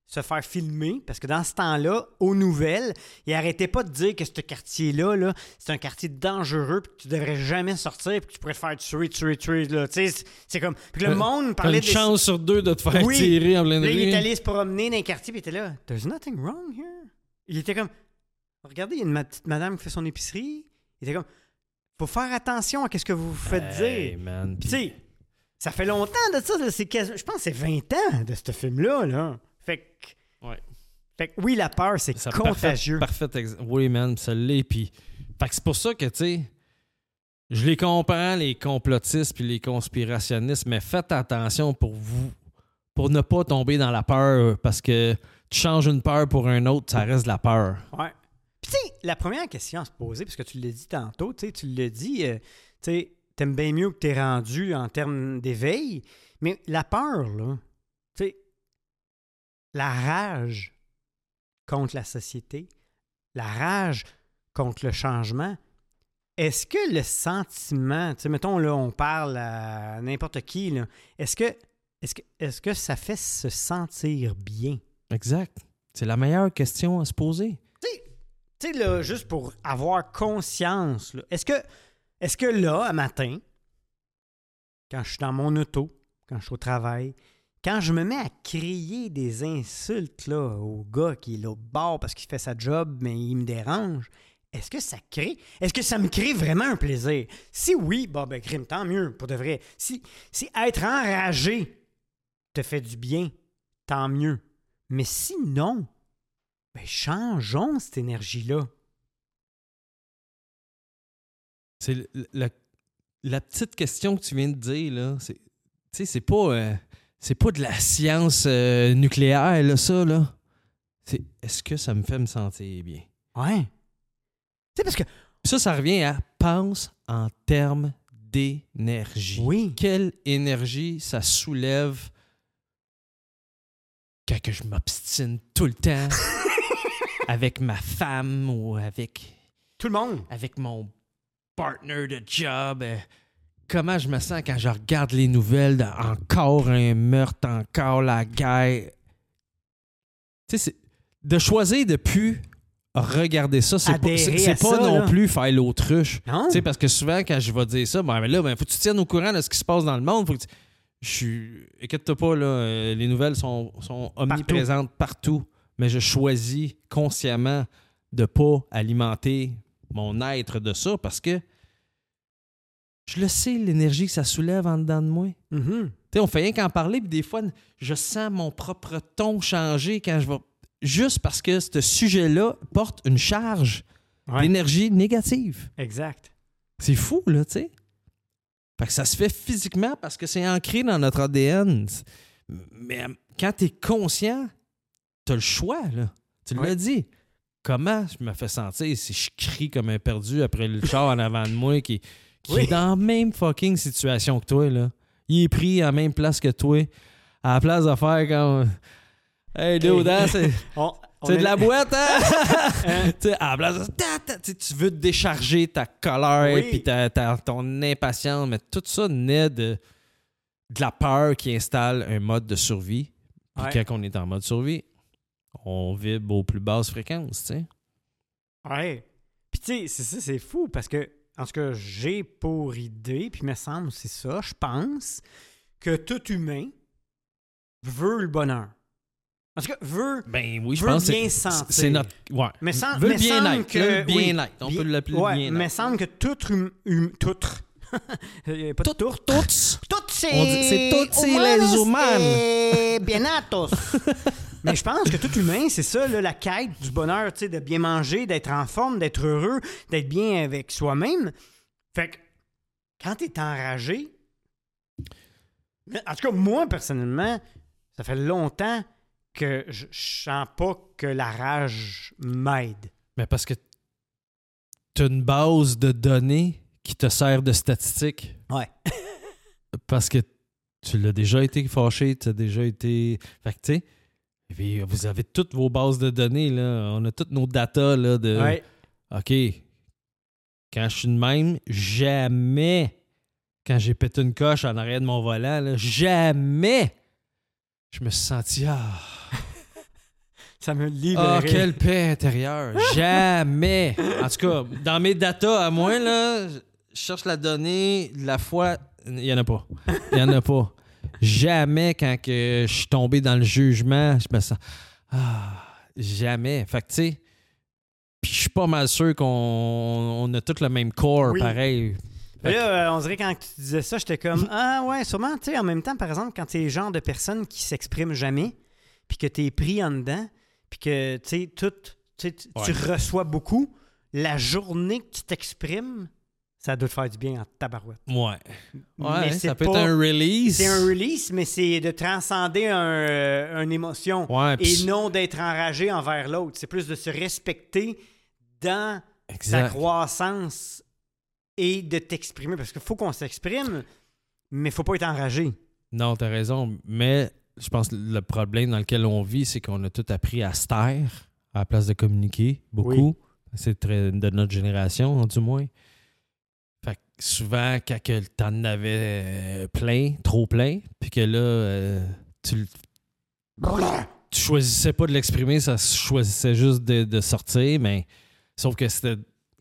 se faire filmer, parce que dans ce temps-là, aux nouvelles, il arrêtait pas de dire que ce quartier-là, là, c'est un quartier dangereux, puis que tu devrais jamais sortir, puis que tu pourrais te faire tuer, tuer, tuer, là. Tu sais, c'est- comme... Puis le Euh, monde parlait une de... chance sur deux de te faire Oui. tirer en pleine Là, il est rue. allé se promener dans un quartier, puis il était là, « There's nothing wrong here. » Il était comme, « Regardez, il y a une ma- petite madame qui fait son épicerie. » Il était comme, « Faut faire attention à ce que vous vous faites Hey, dire. » man. Puis tu sais, ça fait longtemps de ça, je pense que c'est 20 ans de ce film-là, là. Fait que, Ouais. fait que oui, la peur, c'est contagieux. Parfait, parfait Oui, man, ça l'est. Puis, fait que c'est pour ça que, tu sais, je les comprends, les complotistes puis les conspirationnistes, mais faites attention pour vous, pour ne pas tomber dans la peur, parce que tu changes une peur pour un autre, ça reste de la peur. Ouais. Puis tu sais, la première question à se poser, parce que tu l'as dit tantôt, tu sais, tu l'as dit, euh, tu sais, t'aimes bien mieux que t'es rendu en termes d'éveil, mais la peur, là, la rage contre la société, la rage contre le changement, est-ce que le sentiment, tu sais, mettons, là, on parle à n'importe qui, là, est-ce que, est-ce que, est-ce que ça fait se sentir bien? Exact. C'est la meilleure question à se poser. Tu sais, là, juste pour avoir conscience, là, est-ce que, est-ce que là, à matin, quand je suis dans mon auto, quand je suis au travail, quand je me mets à crier des insultes là, au gars qui est là bord parce qu'il fait sa job, mais il me dérange, est-ce que ça crée, est-ce que ça me crée vraiment un plaisir? Si oui, bon, ben, crime, tant mieux, pour de vrai. Si, si être enragé te fait du bien, tant mieux. Mais sinon, ben, changeons cette énergie-là. C'est la, petite question que tu viens de dire, là, c'est, c'est pas, euh, c'est pas de la science euh, nucléaire, là, ça, là. C'est est-ce que ça me fait me sentir bien? Ouais. Tu sais, parce que, ça, ça revient à pense en termes d'énergie. oui, Quelle énergie ça soulève quand que je m'obstine tout le temps avec ma femme ou avec tout le monde. avec mon partner de job. euh, comment je me sens quand je regarde les nouvelles encore un meurtre, encore la guerre. Tu sais, de choisir de plus regarder ça, c'est pas, pas ça, non là. plus faire l'autruche. Non? Tu sais, parce que souvent, quand je vais dire ça, ben, ben là, ben, faut que tu tiennes au courant de ce qui se passe dans le monde. Faut que tu- Je suis. Inquiète-toi pas, là, euh, les nouvelles sont, sont omniprésentes partout. mais je choisis consciemment de pas alimenter mon être de ça parce que je le sais, l'énergie que ça soulève en dedans de moi. Tu sais, on fait rien qu'en parler, puis des fois, je sens mon propre ton changer quand je vais. Juste parce que ce sujet-là porte une charge Ouais. d'énergie négative. Exact. C'est fou, là, tu sais. Fait que ça se fait physiquement parce que c'est ancré dans notre ADN. Mais quand tu es conscient, tu as le choix, là. Tu Ouais. l'as dit. Comment je me fais sentir si je crie comme un perdu après le char en avant de moi qui, qui Oui. est dans la même fucking situation que toi, là? Il est pris à la même place que toi. À la place de faire comme. Hey, dude, hein, c'est On- c'est est- de la boîte, hein? Hein? Tu sais, à la place tu veux décharger ta colère Oui. puis ta, ta- ton impatience, mais tout ça naît de, de la peur qui installe un mode de survie. Puis Ouais. quand on est en mode survie, on vibre aux plus basses fréquences, tu sais. Ouais. Puis tu sais, c'est ça, c'est fou parce que, en tout cas, j'ai pour idée, puis il me semble c'est ça, je pense, que tout humain veut le bonheur. En tout cas, veut. Ben oui, je Veut pense que bien c'est- sentir. c'est notre... Ouais. Mais sem- veut mais le bien semble être. que- bien oui, être. On bien- peut l'appeler ouais, bien mais être. semble que tout hum, hum- tout. Pas de tour. Toutes. Toutes ces. On dit- c'est toutes les humaines. et bienatos. Mais je pense que tout humain, c'est ça, là, la quête du bonheur, tu sais, de bien manger, d'être en forme, d'être heureux, d'être bien avec soi-même. Fait que quand t'es enragé, en tout cas, moi, personnellement, ça fait longtemps que je sens pas que la rage m'aide. Mais parce que tu as une base de données qui te sert de statistique. Ouais. Parce que tu l'as déjà été fâché, tu as déjà été. Fait que, tu sais, et puis, vous avez toutes vos bases de données, là. On a toutes nos datas, là, de. Ouais. OK. Quand je suis de même, jamais, quand j'ai pété une coche en arrière de mon volant, là, jamais, je me suis senti. Ah, Ça me ah, libère. quelle paix intérieure. jamais. En tout cas, dans mes datas à moi, là, je cherche la donnée, la fois, il n'y en a pas. Il n'y en a pas. Jamais quand que je suis tombé dans le jugement, je me sens. Ah, jamais. Fait que, tu sais, puis je suis pas mal sûr qu'on on a tous le même corps, Oui. pareil. Là, euh, on dirait quand tu disais ça, j'étais comme Ah ouais, sûrement, tu sais, en même temps, par exemple, quand t'es le genre de personne qui s'exprime jamais, puis que t'es pris en dedans, puis que tu sais, tout, tu Ouais. reçois beaucoup, la journée que tu t'exprimes, ça doit te faire du bien en tabarouette. Ouais. Ouais, c'est ça peut pas- être un release. C'est un release, mais c'est de transcender un, euh, une émotion Ouais, et non d'être enragé envers l'autre. C'est plus de se respecter dans Exact. croissance et de t'exprimer. Parce qu'il faut qu'on s'exprime, mais il faut pas être enragé. Non, t'as raison. Mais je pense que le problème dans lequel on vit, c'est qu'on a tout appris à se taire à la place de communiquer beaucoup. C'est très de notre génération, du moins. Fait que souvent, quand que t'en avais euh, plein, trop plein, puis que là, euh, tu, le- tu choisissais pas de l'exprimer, ça choisissait juste de, de sortir, mais sauf que c'était-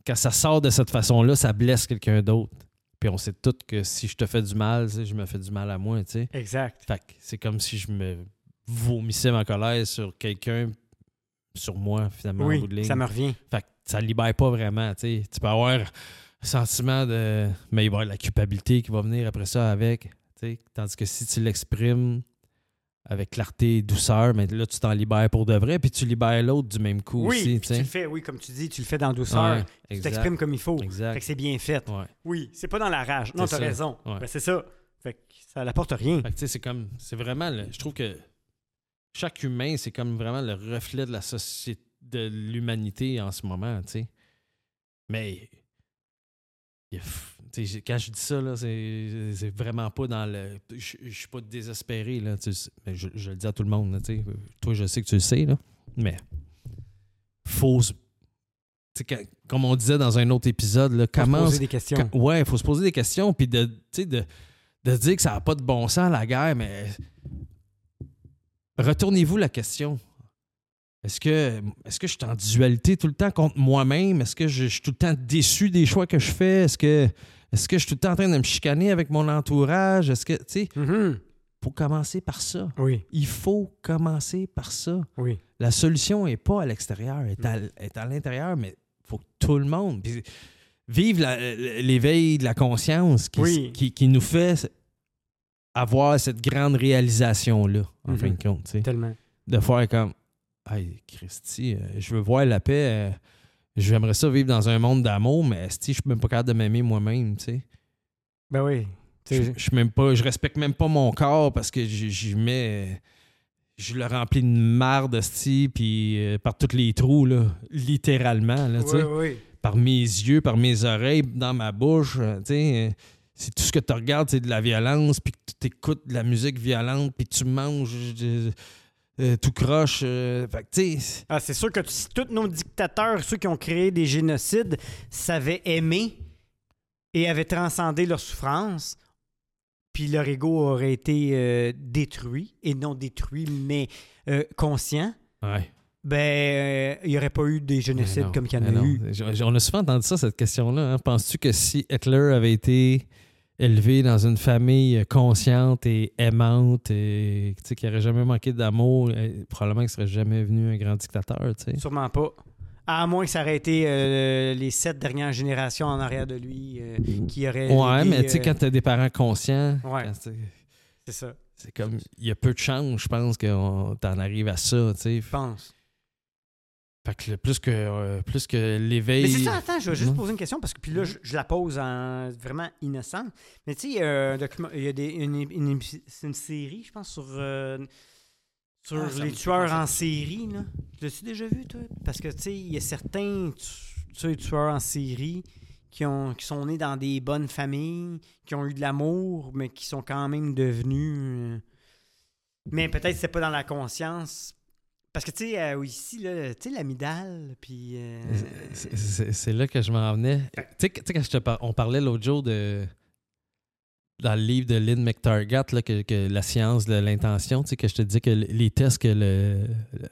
quand ça sort de cette façon-là, ça blesse quelqu'un d'autre. Puis on sait tous que si je te fais du mal, tu je me fais du mal à moi, tu sais. Exact. Fait que c'est comme si je me vomissais ma colère sur quelqu'un, sur moi, finalement, en Oui, bout de ligne. ça me revient. Fait que ça libère pas vraiment, tu sais. Tu peux avoir sentiment de... Mais il va y avoir la culpabilité qui va venir après ça avec. Tandis que si tu l'exprimes avec clarté et douceur, mais là, tu t'en libères pour de vrai, puis tu libères l'autre du même coup Oui, aussi, tu le fais, oui, comme tu dis, tu le fais dans douceur. Ouais, tu t'exprimes comme il faut. Fait Exact. que c'est bien fait. Ouais. Oui, c'est pas dans la rage. Non, t'as raison. Ouais. Ben, c'est ça. Fait que ça n'apporte rien. Fait que, tu sais, c'est comme. C'est vraiment. le- je trouve que chaque humain, c'est comme vraiment le reflet de la société, de l'humanité en ce moment, tu sais. Mais. il y a f- tu sais, j'ai- quand je dis ça, c'est vraiment pas dans le. Je je suis pas désespéré, là. mais je, je le dis à tout le monde, là. Toi, je sais que tu le sais, là. Mais. Faut. se- quand- comme on disait dans un autre épisode, là, Faut se poser des questions. Quand- ouais, il faut se poser des questions, puis de, de, de dire que ça n'a pas de bon sens, la guerre, mais retournez-vous la question. Est-ce que, est-ce que je suis en dualité tout le temps contre moi-même? Est-ce que je, je suis tout le temps déçu des choix que je fais? Est-ce que, est-ce que je suis tout le temps en train de me chicaner avec mon entourage? Est-ce que, tu sais, faut commencer par ça. Oui, Il faut commencer par ça. oui. La solution n'est pas à l'extérieur, elle est à, est à l'intérieur, mais faut que tout le monde puis vive l'éveil de la conscience qui, Oui. qui, qui nous fait avoir cette grande réalisation-là, en Mhm. fin de compte. Tellement. De faire comme Hey, Christy, euh, je veux voir la paix. euh, J'aimerais ça vivre dans un monde d'amour, mais si je suis même pas capable de m'aimer moi-même, tu sais. Ben oui. Je, je suis même pas, je respecte même pas mon corps parce que j'y mets. Je le remplis de marde, sti, puis euh, par tous les trous, là, littéralement, là, tu sais. oui, oui. par mes yeux, par mes oreilles, dans ma bouche, sais. C'est tout ce que tu regardes, c'est de la violence, puis que tu écoutes de la musique violente, puis tu manges euh, tout croche. euh, Ah, c'est sûr que si tous nos dictateurs, ceux qui ont créé des génocides, savaient aimer et avaient transcendé leur souffrance, puis leur ego aurait été euh, détruit, et non détruit, mais euh, conscient, ouais. ben, il n'y aurait pas eu des génocides non, comme qu'il y en a eu. On a souvent entendu ça, cette question-là. hein. Penses-tu que si Hitler avait été élevé dans une famille consciente et aimante, et tu sais, qui n'aurait jamais manqué d'amour, euh, probablement qu'il serait jamais venu un grand dictateur, tu sais. Sûrement pas. À moins que ça aurait été euh, les sept dernières générations en arrière de lui euh, qui auraient. Ouais, mais tu sais, euh, quand t'as des parents conscients, Ouais. c'est- ça, c'est comme, il y a peu de chance, je pense, que t'en arrives à ça, tu sais. je pense. Fait que le- plus que, euh, plus que l'éveil... Mais c'est ça, attends, je vais juste poser une question parce que puis là, je, je la pose en vraiment innocente. Mais tu sais, il y a un document, il y a des, une, une- c'est une série, je pense, sur, euh, sur Ah, les tueurs en série. Là. L'as-tu déjà vu, toi? Parce que tu sais, il y a certains tu- tu tueurs en série qui, ont, qui sont nés dans des bonnes familles, qui ont eu de l'amour, mais qui sont quand même devenus. euh, Mais peut-être que c'est pas dans la conscience. Parce que tu sais, euh, ici, là, tu sais, l'amidale, puis. euh, C'est- là que je m'en venais. Tu sais, que- tu sais, quand je te par- on parlait l'autre jour de. Dans le livre de Lynn McTargett, là, que, que la science de l'intention, tu sais, que je te dis que le- les tests que le, le,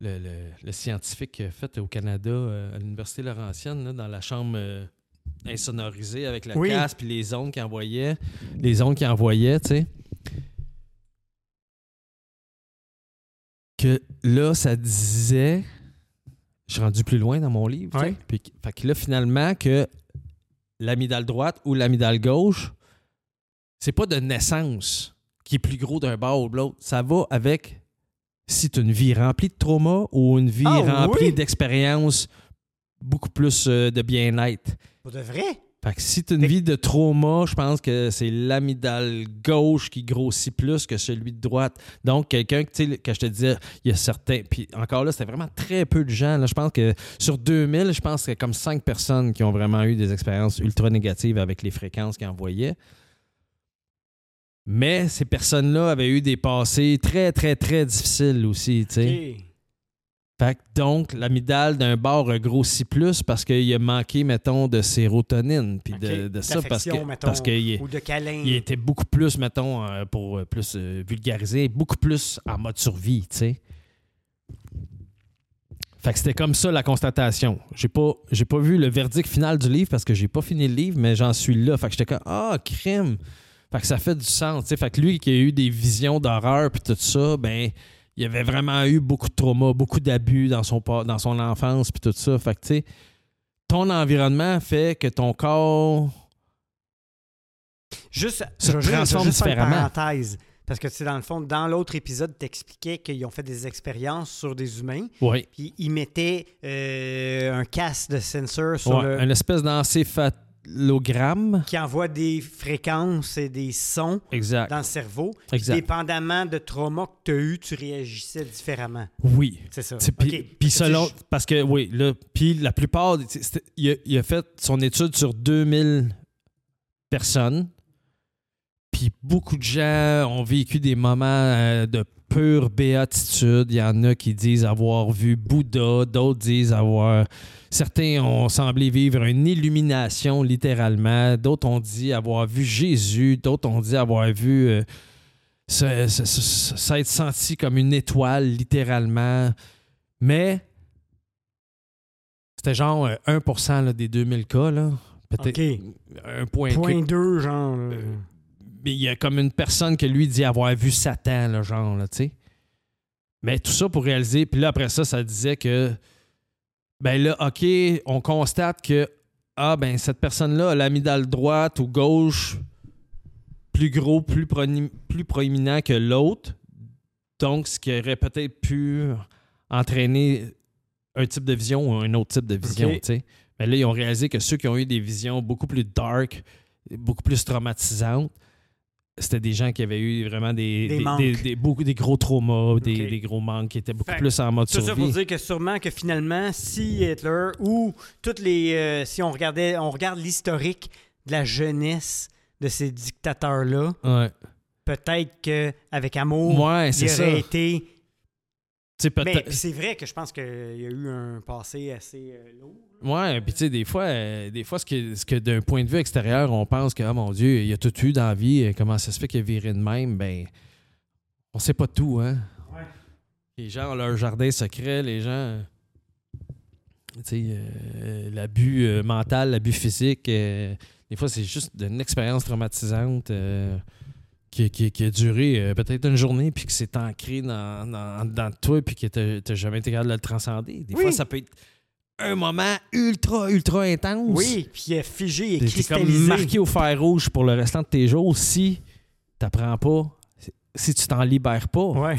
le- le- le scientifique a fait au Canada, euh, à l'Université Laurentienne, là, dans la chambre euh, insonorisée avec la Oui. casse, puis les ondes qu'il envoyait, les ondes qu'il envoyait, tu sais. Que là, ça disait je suis rendu plus loin dans mon livre. Ouais. Puis, fait que là, finalement, que l'amidale droite ou l'amidale gauche, c'est pas de naissance qui est plus gros d'un bord ou de l'autre. Ça va avec si tu as une vie remplie de trauma ou une vie Ah, remplie oui? d'expériences beaucoup plus euh, de bien-être. Pour de vrai? Fait que si tu as une vie de trauma, je pense que c'est l'amidale gauche qui grossit plus que celui de droite. Donc, quelqu'un, que, tu sais, que je te disais, il y a certains. Puis encore là, c'était vraiment très peu de gens. là. Je pense que sur 2000, je pense qu'il y a comme 5 personnes qui ont vraiment eu des expériences ultra négatives avec les fréquences qu'ils envoyaient. Mais ces personnes-là avaient eu des passés très, très, très difficiles aussi, tu sais. Fait que donc, l'amidale d'un bord a grossi plus parce qu'il a manqué, mettons, de sérotonine. Puis de, de ça, parce que mettons, parce qu'il est- Ou de câlin. il était beaucoup plus, mettons, euh, pour euh, plus euh, vulgariser, beaucoup plus en mode survie, tu sais. Fait que c'était comme ça la constatation. J'ai pas, j'ai pas vu le verdict final du livre parce que j'ai pas fini le livre, mais j'en suis là. Fait que j'étais comme Ah, crime! Fait que ça fait du sens. tu sais. Fait que lui qui a eu des visions d'horreur puis tout ça, ben il avait vraiment eu beaucoup de trauma, beaucoup d'abus dans son, dans son enfance puis tout ça. Fait que tu sais, ton environnement fait que ton corps Juste, se je je transforme faire une parenthèse. Parce que, tu sais, dans le fond, dans l'autre épisode, t'expliquais qu'ils ont fait des expériences sur des humains, Oui. puis ils mettaient euh, un casque de sensor sur Ouais, le... une espèce d'encéphalogramme. qui envoie des fréquences et des sons Exact. dans le cerveau. Exact. Dépendamment de trauma que tu as eu, tu réagissais différemment. Oui. C'est ça. Puis, selon. Parce que, oui, là, puis la plupart. Il a, il a fait son étude sur 2000 personnes. Puis beaucoup de gens ont vécu des moments euh, de pure béatitude. Il y en a qui disent avoir vu Bouddha, d'autres disent avoir. Certains ont semblé vivre une illumination, littéralement. D'autres ont dit avoir vu Jésus. D'autres ont dit avoir vu. euh, s'être senti comme une étoile, littéralement. Mais c'était genre euh, 1% là, des 2000 cas, là. Peut-être OK. un point. Point que- 2, genre. Euh, il y a comme une personne que lui dit avoir vu Satan, là, genre, là, tu sais. Mais tout ça pour réaliser. Puis là, après ça, ça disait que ben là, OK, on constate que, ah, ben, cette personne-là a l'amidale droite ou gauche plus gros, plus, plus proéminent que l'autre. Donc, ce qui aurait peut-être pu entraîner un type de vision ou un autre type de vision, tu sais. Mais là, ils ont réalisé que ceux qui ont eu des visions beaucoup plus dark, beaucoup plus traumatisantes, c'était des gens qui avaient eu vraiment des, Des des- manques. des- des- beaucoup, des gros traumas, des, gros manques qui étaient beaucoup Fait- plus en mode Tout ça pour survie. dire que sûrement que finalement, si Hitler ou toutes les. euh, si on regardait, on regarde l'historique de la jeunesse de ces dictateurs-là, Ouais, peut-être qu'avec amour, ouais il c'est ça. aurait été. C'est vrai que je pense qu'il y a eu un passé assez euh, lourd. Ouais, puis tu sais, des fois, euh, des fois, ce que, ce que d'un point de vue extérieur, on pense que, oh mon Dieu, il a tout eu dans la vie, euh, comment ça se fait qu'il a viré de même, ben, on sait pas tout, hein. Ouais. Les gens ont leur jardin secret, les gens, tu sais, euh, l'abus euh, mental, l'abus physique, des fois, c'est juste une expérience traumatisante qui, qui- qui a duré peut-être une journée, puis qui s'est ancré dans, dans, dans toi, puis que t'as t'as jamais été capable de le transcender. Des Oui. fois, ça peut être un moment ultra, ultra intense. Oui, puis il est figé, T'es t'es comme cristallisé. marqué au fer rouge pour le restant de tes jours si t'apprends pas, si- tu t'en libères pas. Ouais.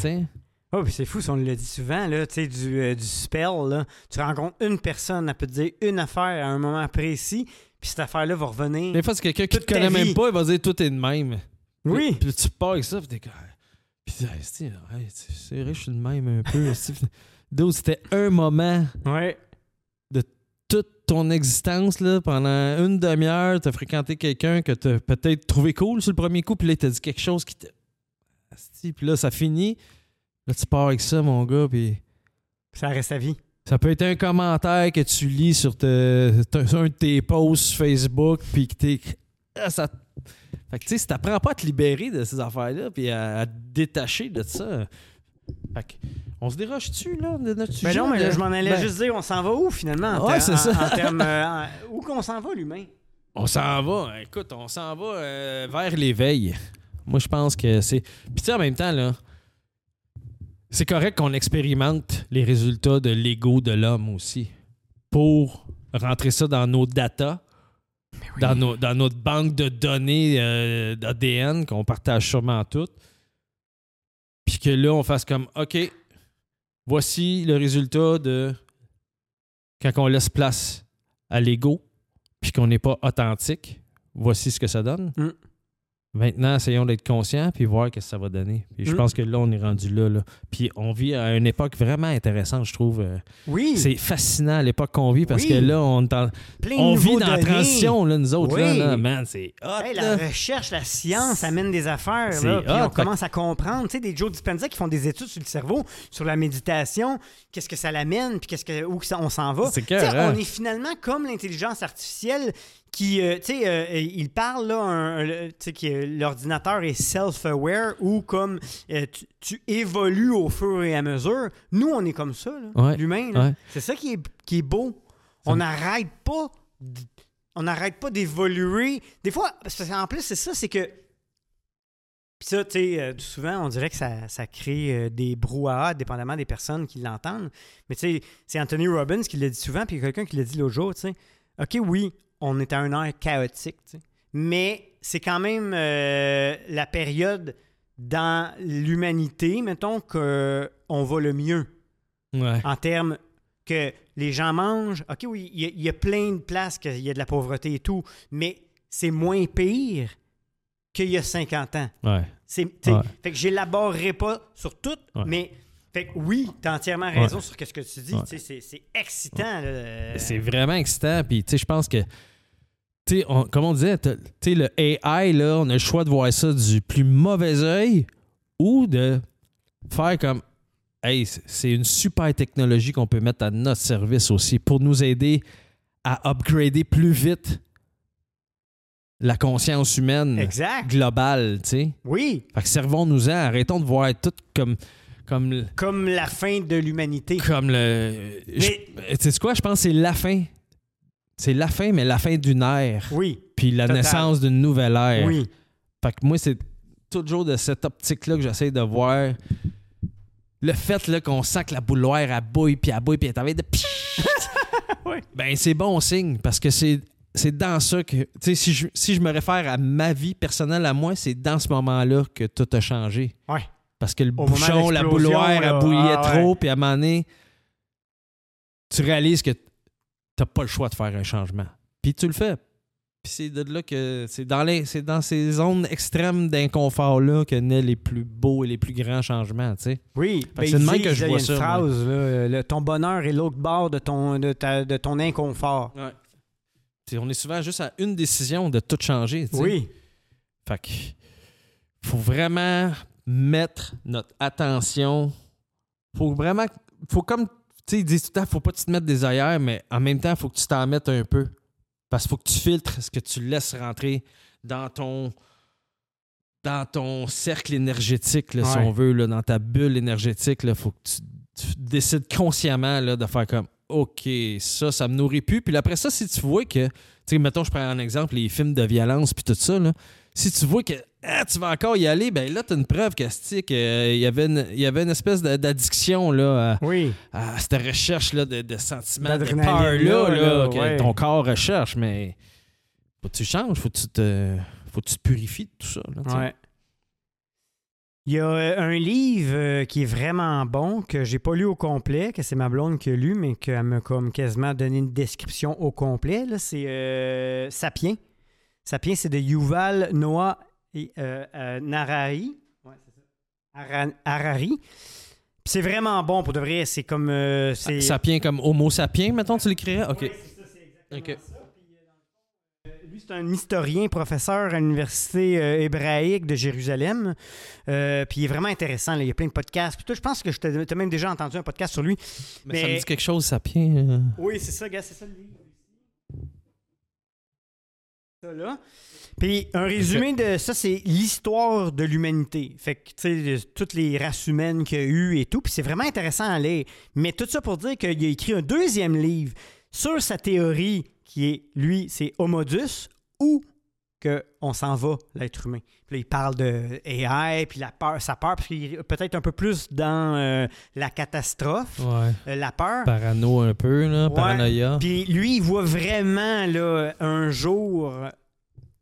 Oh, puis c'est fou, si on le dit souvent, là, tu sais, du, euh, du spell, là. Tu rencontres une personne, elle peut te dire une affaire à un moment précis, puis cette affaire-là va revenir. Des fois, c'est quelqu'un qui te connaît même pas, il va dire tout est de même. Oui. Puis, puis tu pars avec ça, puis t'es comme. Puis hey, c'est vrai, je suis de même un peu. D'où c'était un moment Ouais. Toute ton existence, là, pendant une demi-heure, t'as fréquenté quelqu'un que t'as peut-être trouvé cool sur le premier coup, puis là, il t'a dit quelque chose qui te. Puis là, ça finit. Là, tu pars avec ça, mon gars, puis. Ça reste à vie. Ça peut être un commentaire que tu lis sur te- te- un de tes posts Facebook, puis que t'es. Ah, ça... Fait que, tu sais, si t'apprends pas à te libérer de ces affaires-là, puis à, à te détacher de ça. Fait que, on se déroge-tu, là, de notre sujet? Ben non, mais là, je m'en allais Ben, juste dire, on s'en va où finalement? En Ouais, c'est ça. En, termes. euh, où qu'on s'en va, l'humain? On s'en va, écoute, on s'en va euh, vers l'éveil. Moi, je pense que c'est. Puis, tu sais, en même temps, là, c'est correct qu'on expérimente les résultats de l'ego de l'homme aussi pour rentrer ça dans nos datas, dans, nos- dans notre banque de données euh, d'ADN qu'on partage sûrement toutes. Puis que là, on fasse comme OK, voici le résultat de quand on laisse place à l'ego, puis qu'on n'est pas authentique. Voici ce que ça donne. Mm. Maintenant, essayons d'être conscients puis voir ce que ça va donner. Puis je Mm. pense que là, on est rendu là, là. Puis on vit à une époque vraiment intéressante, je trouve. Euh, Oui. C'est fascinant l'époque qu'on vit parce Oui. que là, on, est en- plein de on vit dans la transition, là, nous autres. Là, Oui. là. man, c'est hot. Hey, la recherche, la science amène des affaires. Là, puis hot, on commence à comprendre. Tu sais, des Joe Dispenza qui font des études sur le cerveau, sur la méditation, qu'est-ce que ça l'amène, puis qu'est-ce que, où que on s'en va. C'est Tu sais, écœurant. on est finalement comme l'intelligence artificielle qui, euh, tu sais, euh, il parle là, tu sais, que l'ordinateur est self-aware ou comme euh, tu, tu évolues au fur et à mesure. Nous, on est comme ça, là, Ouais, l'humain. là. ouais. C'est ça qui est, qui est beau. Ça On n'arrête pas. On n'arrête pas d'évoluer. Des fois, parce qu'en plus, c'est ça, c'est que. Puis ça, tu sais, euh, souvent, on dirait que ça, ça crée euh, des brouhahas, dépendamment des personnes qui l'entendent. Mais tu sais, c'est Anthony Robbins qui l'a dit souvent, puis quelqu'un qui l'a dit l'autre jour, tu sais. OK, oui, on est à un air chaotique. Mais c'est quand même euh, la période dans l'humanité, mettons, qu'on va le mieux Ouais. en termes que les gens mangent. OK, oui, il y, a- il y a plein de places qu'il y a de la pauvreté et tout, mais c'est moins pire qu'il y a 50 ans. Ouais. Fait que j'élaborerai pas sur tout, mais fait que oui, tu as entièrement raison sur ce que tu dis. Ouais. T'sais, C'est, excitant. C'est vraiment excitant. Puis, tu sais, je pense que, tu sais, on- comme on disait, t'as- tu sais, le AI, là, on a le choix de voir ça du plus mauvais œil ou de faire comme, hey, c'est une super technologie qu'on peut mettre à notre service aussi pour nous aider à upgrader plus vite la conscience humaine Exact. globale, tu sais. Oui, Fait que servons-nous-en, arrêtons de voir tout comme, comme, le- comme la fin de l'humanité. comme le. Mais- Tu sais quoi, je pense que c'est la fin. C'est la fin, mais la fin d'une ère. Oui, Puis la Total. naissance d'une nouvelle ère. oui. Fait que moi, c'est toujours de cette optique-là que j'essaie de voir. Le fait là, qu'on sent que la bouloire, elle bouille, puis elle bouille, puis elle de... Ouais. ben c'est bon signe parce que c'est c'est dans ça que tu sais si je, si je me réfère à ma vie personnelle à moi, c'est dans ce moment-là que tout a changé. Ouais. Parce que le bouchon, la l'explosion, bouilloire, elle là, bouillait ah, trop, puis à un moment donné, tu réalises que t'as pas le choix de faire un changement. Puis tu le fais. Puis c'est de là que c'est dans les c'est dans ces zones extrêmes d'inconfort là que naît les plus beaux et les plus grands changements, tu sais. Oui, ben, c'est de même que je là, vois une ça, phrase, là, le- ton bonheur est l'autre bord de ton, de, ta- de ton inconfort. Ouais. on est souvent juste à une décision de tout changer, tu sais. Oui, Fait que faut vraiment mettre notre attention. Faut vraiment. Faut comme. Tu sais, ils disent tout le temps, faut pas que tu te mettes des ailleurs, mais en même temps, faut que tu t'en mettes un peu. Parce qu'il faut que tu filtres ce que tu laisses rentrer dans ton. Dans ton cercle énergétique, là, si on veut, là, dans ta bulle énergétique, il faut que tu, tu décides consciemment là, de faire comme OK, ça, ça me nourrit plus. Puis après ça, si tu vois que, tu sais, mettons, je prends un exemple, les films de violence puis tout ça, là, si tu vois que ah, tu vas encore y aller, ben là, tu as une preuve que, euh, il y avait une, il y avait une espèce d'addiction là, oui. à, cette recherche-là de, de sentiments, de peur-là, là, là, là, que ouais. ton corps recherche, mais faut que tu changes, faut que tu te, faut que tu te purifies de tout ça. là. Ouais. Il y a euh, un livre euh, qui est vraiment bon, que j'ai pas lu au complet, que c'est ma blonde qui a lu, mais qu'elle m'a comme quasiment donné une description au complet. là. C'est euh, Sapiens. Sapiens, c'est de Yuval Noah et, euh, euh, Narari. Ouais, ça. Ara- Harari. C'est vraiment bon pour de vrai. C'est comme. euh, c'est... Sapien comme Homo sapiens, mettons, tu l'écrirais? OK. Ouais, c'est ça, exactement ça. Puis, euh, lui, c'est un historien, professeur à l'Université euh, hébraïque de Jérusalem. Puis il est vraiment intéressant. là. Il y a plein de podcasts. Puis toi, je pense que je t'ai même déjà entendu un podcast sur lui. Mais, ça Mais- me dit quelque chose, sapien. Oui, c'est ça, gars, c'est ça le livre. Ça là. Puis un résumé de ça, c'est l'histoire de l'humanité. Fait que, tu sais, toutes les races humaines qu'il y a eu et tout. Puis c'est vraiment intéressant à lire. Mais tout ça pour dire qu'il a écrit un deuxième livre sur sa théorie qui est, lui, c'est Homodus ou qu'on s'en va, l'être humain. Puis là, il parle de AI, puis la peur, sa peur, parce qu'il est peut-être un peu plus dans euh, la catastrophe, Ouais. euh, la peur. Parano un peu, là, Ouais. paranoïa. Puis lui, il voit vraiment là, un jour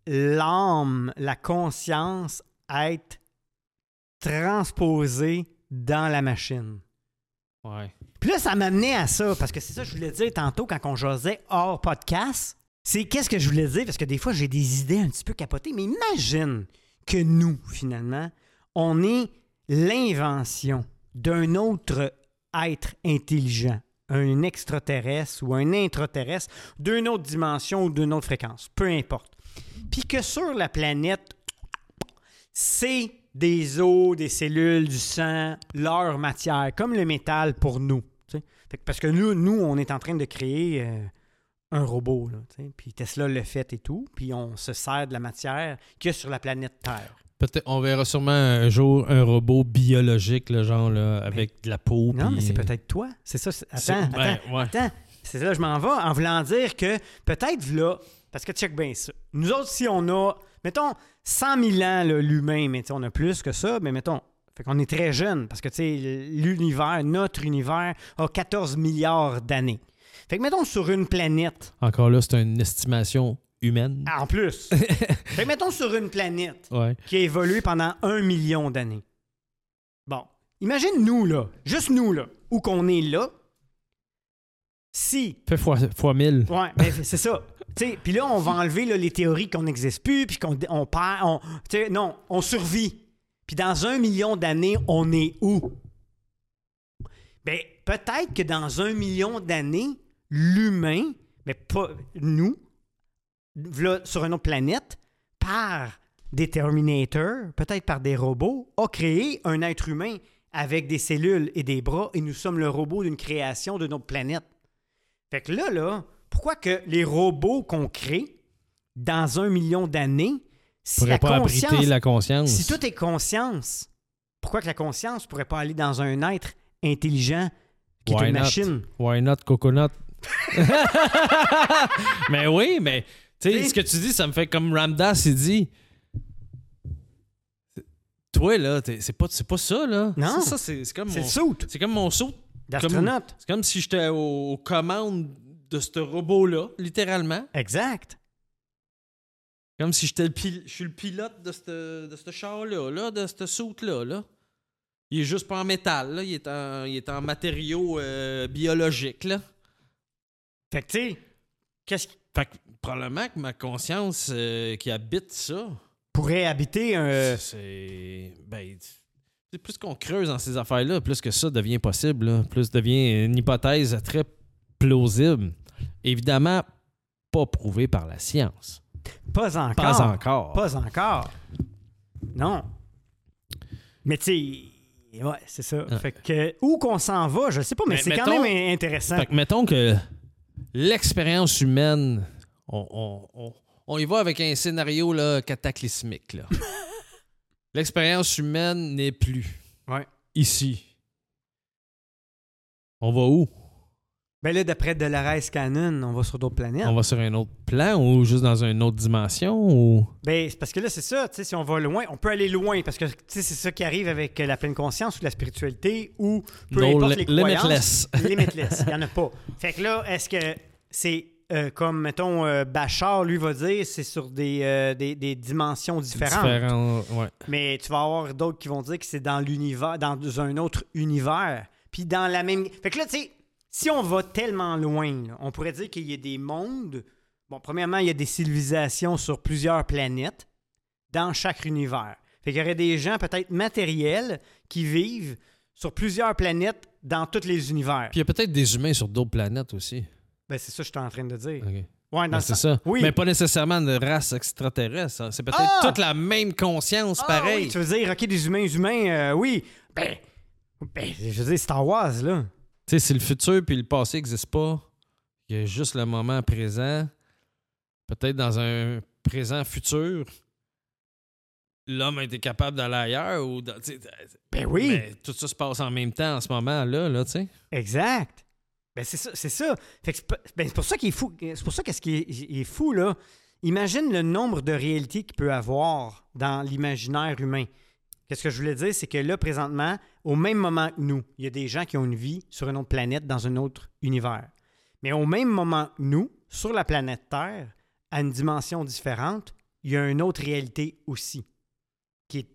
l'âme, la conscience être transposée dans la machine. Ouais. Puis là, ça m'amenait à ça, parce que c'est ça que je voulais dire tantôt quand on jasait hors podcast. C'est qu'est-ce que je voulais dire, parce que des fois, j'ai des idées un petit peu capotées, mais imagine que nous, finalement, on est l'invention d'un autre être intelligent, un extraterrestre ou un intraterrestre d'une autre dimension ou d'une autre fréquence, peu importe. Puis que sur la planète, c'est des os, des cellules, du sang, leur matière, comme le métal pour nous. parce que nous, nous, on est en train de créer euh, un robot, là, puis Tesla le fait et tout, puis on se sert de la matière qu'il y a sur la planète Terre. Peut-être on verra sûrement un jour un robot biologique, là, genre là, avec de la peau. Non, mais c'est peut-être toi. C'est ça. c'est- C'est- Attends, ben, attends, ouais. attends. C'est là que je m'en vais en voulant dire que peut-être là, parce que check bien ça. Nous autres, si on a, mettons, 100 000 ans, là, l'humain, mais on a plus que ça, mais mettons, fait qu'on est très jeune, parce que tu sais, l'univers, notre univers, a 14 milliards d'années. Fait que mettons sur une planète, Encore là, c'est une estimation humaine. ah, en plus, fait que mettons sur une planète Ouais. qui a évolué pendant un million d'années. Bon, imagine nous, là, juste nous, là, où qu'on est là, si Fait fois, fois 1000. Ouais, ben, c'est ça. Tu sais, Puis là, on va enlever là, les théories qu'on n'existe plus, puis qu'on on perd. On, tu sais, non, on survit. Puis dans un million d'années, on est où? Ben, peut-être que dans un million d'années, l'humain, mais pas nous, là, sur une autre planète, par des Terminators, peut-être par des robots, a créé un être humain avec des cellules et des bras, et nous sommes le robot d'une création de notre planète. Fait que là, là, pourquoi que les robots qu'on crée dans un million d'années, si la pas conscience, abriter la conscience. si tout est conscience, pourquoi que la conscience pourrait pas aller dans un être intelligent qui est une not? machine? Why not coconut? mais oui, mais tu sais, ce que tu dis, ça me fait comme Ramdas, il dit. Toi, là, t'es- c'est pas, c'est pas ça, là. Non. Ça, ça, c'est c'est comme C'est mon. le C'est comme mon saut. d'astronaute. C'est comme si j'étais aux commandes de ce robot-là, littéralement. Exact. Comme si j'étais le pil- je suis le pilote de ce de ce char-là, là, de ce soute-là. Là. Il est juste pas en métal, là. Il, est en, il est en matériaux euh, biologiques, là. Fait que, tu sais, qu'est-ce Fait que probablement que ma conscience euh, qui habite ça, pourrait habiter un. c'est. Ben. plus qu'on creuse dans ces affaires-là, plus que ça devient possible, là. plus devient une hypothèse très plausible. Évidemment, pas prouvée par la science. Pas encore. Pas encore. Pas encore. Non. Mais tu sais, ouais, c'est ça. Ouais. Fait que où qu'on s'en va, je sais pas, mais, Mais c'est quand même intéressant. Fait que mettons que l'expérience humaine, on, on- on- on y va avec un scénario là, cataclysmique. Là. l'expérience humaine n'est plus Ouais. ici. On va où? Ben là, d'après Dolores Cannon, on va sur d'autres planètes. On va sur un autre plan ou juste dans une autre dimension? Ou... Ben, c'est parce que là, c'est ça, tu sais, si on va loin, on peut aller loin, parce que, c'est ça qui arrive avec euh, la pleine conscience ou la spiritualité, ou peu No importe les croyances. limitless. limitless, il n'y en a pas. Fait que là, est-ce que c'est euh, comme, mettons, euh, Bachar, lui, va dire, c'est sur des, euh, des, des dimensions différentes. Différent, ouais. Mais tu vas avoir d'autres qui vont dire que c'est dans l'univers, dans un autre univers. Puis dans la même. Fait que là, tu sais, si on va tellement loin, là, on pourrait dire qu'il y a des mondes. Bon, premièrement, il y a des civilisations sur plusieurs planètes dans chaque univers. Fait qu'il y aurait des gens peut-être matériels qui vivent sur plusieurs planètes dans tous les univers. Puis il y a peut-être des humains sur d'autres planètes aussi. Ben, c'est ça que je suis en train de dire. Ouais, dans Ben, c'est ça. Oui. Mais pas nécessairement de race extraterrestre. hein. C'est peut-être Ah! toute la même conscience, Ah, pareil. oui, tu veux dire, OK, des humains, humains, euh, oui. Ben, ben, je veux dire, Star Wars, là. Tu sais, si le futur puis le passé n'existent pas, il y a juste le moment présent. Peut-être dans un présent futur, l'homme a été capable d'aller ailleurs ou. dans- Ben oui. mais tout ça se passe en même temps en ce moment-là, là, tu sais. Exact. Ben c'est ça, c'est ça. C'est ben, c'est pour ça qu'il est fou. C'est pour ça qu'est-ce qui est, il est fou là. Imagine le nombre de réalités qu'il peut avoir dans l'imaginaire humain. Qu'est-ce que je voulais dire, c'est que là présentement, au même moment que nous, il y a des gens qui ont une vie sur une autre planète dans un autre univers. Mais au même moment que nous, sur la planète Terre, à une dimension différente, il y a une autre réalité aussi. Qui est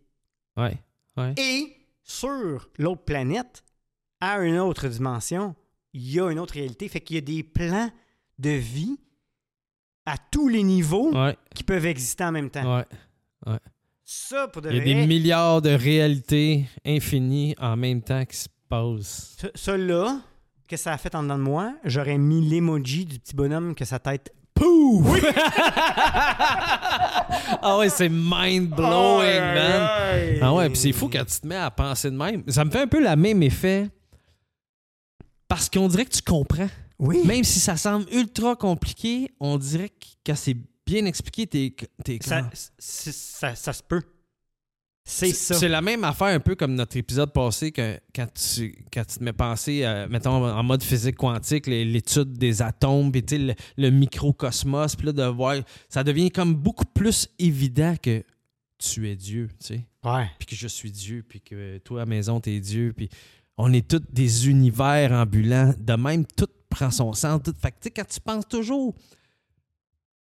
Ouais. Ouais. et sur l'autre planète, à une autre dimension, il y a une autre réalité. Fait qu'il y a des plans de vie à tous les niveaux Ouais. qui peuvent exister en même temps. Ouais. Ça, pour de Il y a vrai, des milliards de réalités infinies en même temps qui se passent. ça, ça là, que ça a fait en dedans de moi, j'aurais mis l'emoji du petit bonhomme que sa tête pouf! Ah ouais, c'est mind-blowing, man. Ah ouais, puis c'est fou quand tu te mets à penser de même. Ça me fait un peu le même effet. Parce qu'on dirait que tu comprends. Oui. Même si ça semble ultra compliqué, on dirait que quand c'est bien expliqué, t'es t'es ça, ça, ça se peut. C'est ça. C'est la même affaire un peu comme notre épisode passé que, quand, tu, quand tu te mets penser, euh, mettons, en mode physique quantique, l'étude des atomes, puis le, le microcosmos, puis là, de voir, ça devient comme beaucoup plus évident que tu es Dieu, tu sais, Ouais. puis que je suis Dieu, puis que toi, à la maison, t'es Dieu, puis on est tous des univers ambulants. De même, tout prend son sens. Tout... Fait que, quand tu penses toujours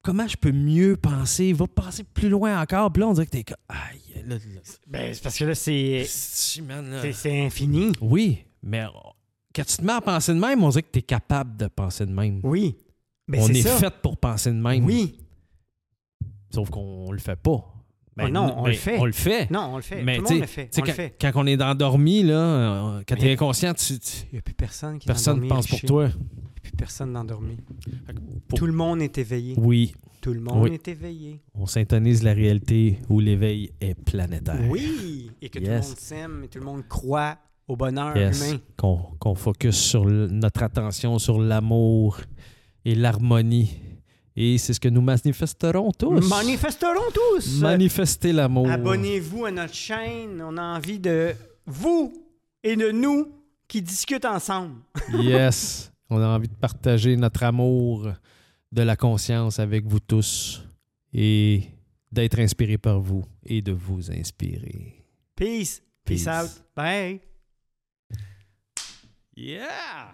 comment je peux mieux penser, va penser plus loin encore, puis là, on dirait que t'es comme, aïe, là, là, Ben, c'est parce que là, c'est c'est- infini. Oui, mais quand tu te mets à penser de même, on dirait que tu es capable de penser de même. Oui. Ben, on est ça. fait pour penser de même. Oui. Sauf qu'on le fait pas. Ben non, on le fait. On le fait. Non, on le fait. Mais Tout le tu monde le sais- fait. On quand, le fait. quand on est endormi, là, euh, quand Mais- tu es inconscient, tu, Il n'y a plus personne qui est personne ne pense pour toi. Personne d'endormi. pour- Tout le monde est éveillé. Oui, Tout le monde Oui. est éveillé. on syntonise la réalité où l'éveil est planétaire. Oui. Et que tout le monde s'aime et tout le monde croit au bonheur Yes. humain. Qu'on qu'on focus sur le- notre attention sur l'amour et l'harmonie. Et c'est ce que nous manifesterons tous. Manifesterons tous. Manifester l'amour. Abonnez-vous à notre chaîne. On a envie de vous et de nous qui discutent ensemble. Yes. On a envie de partager notre amour de la conscience avec vous tous et d'être inspiré par vous et de vous inspirer. Peace. Peace, Peace. out. Bye. Yeah!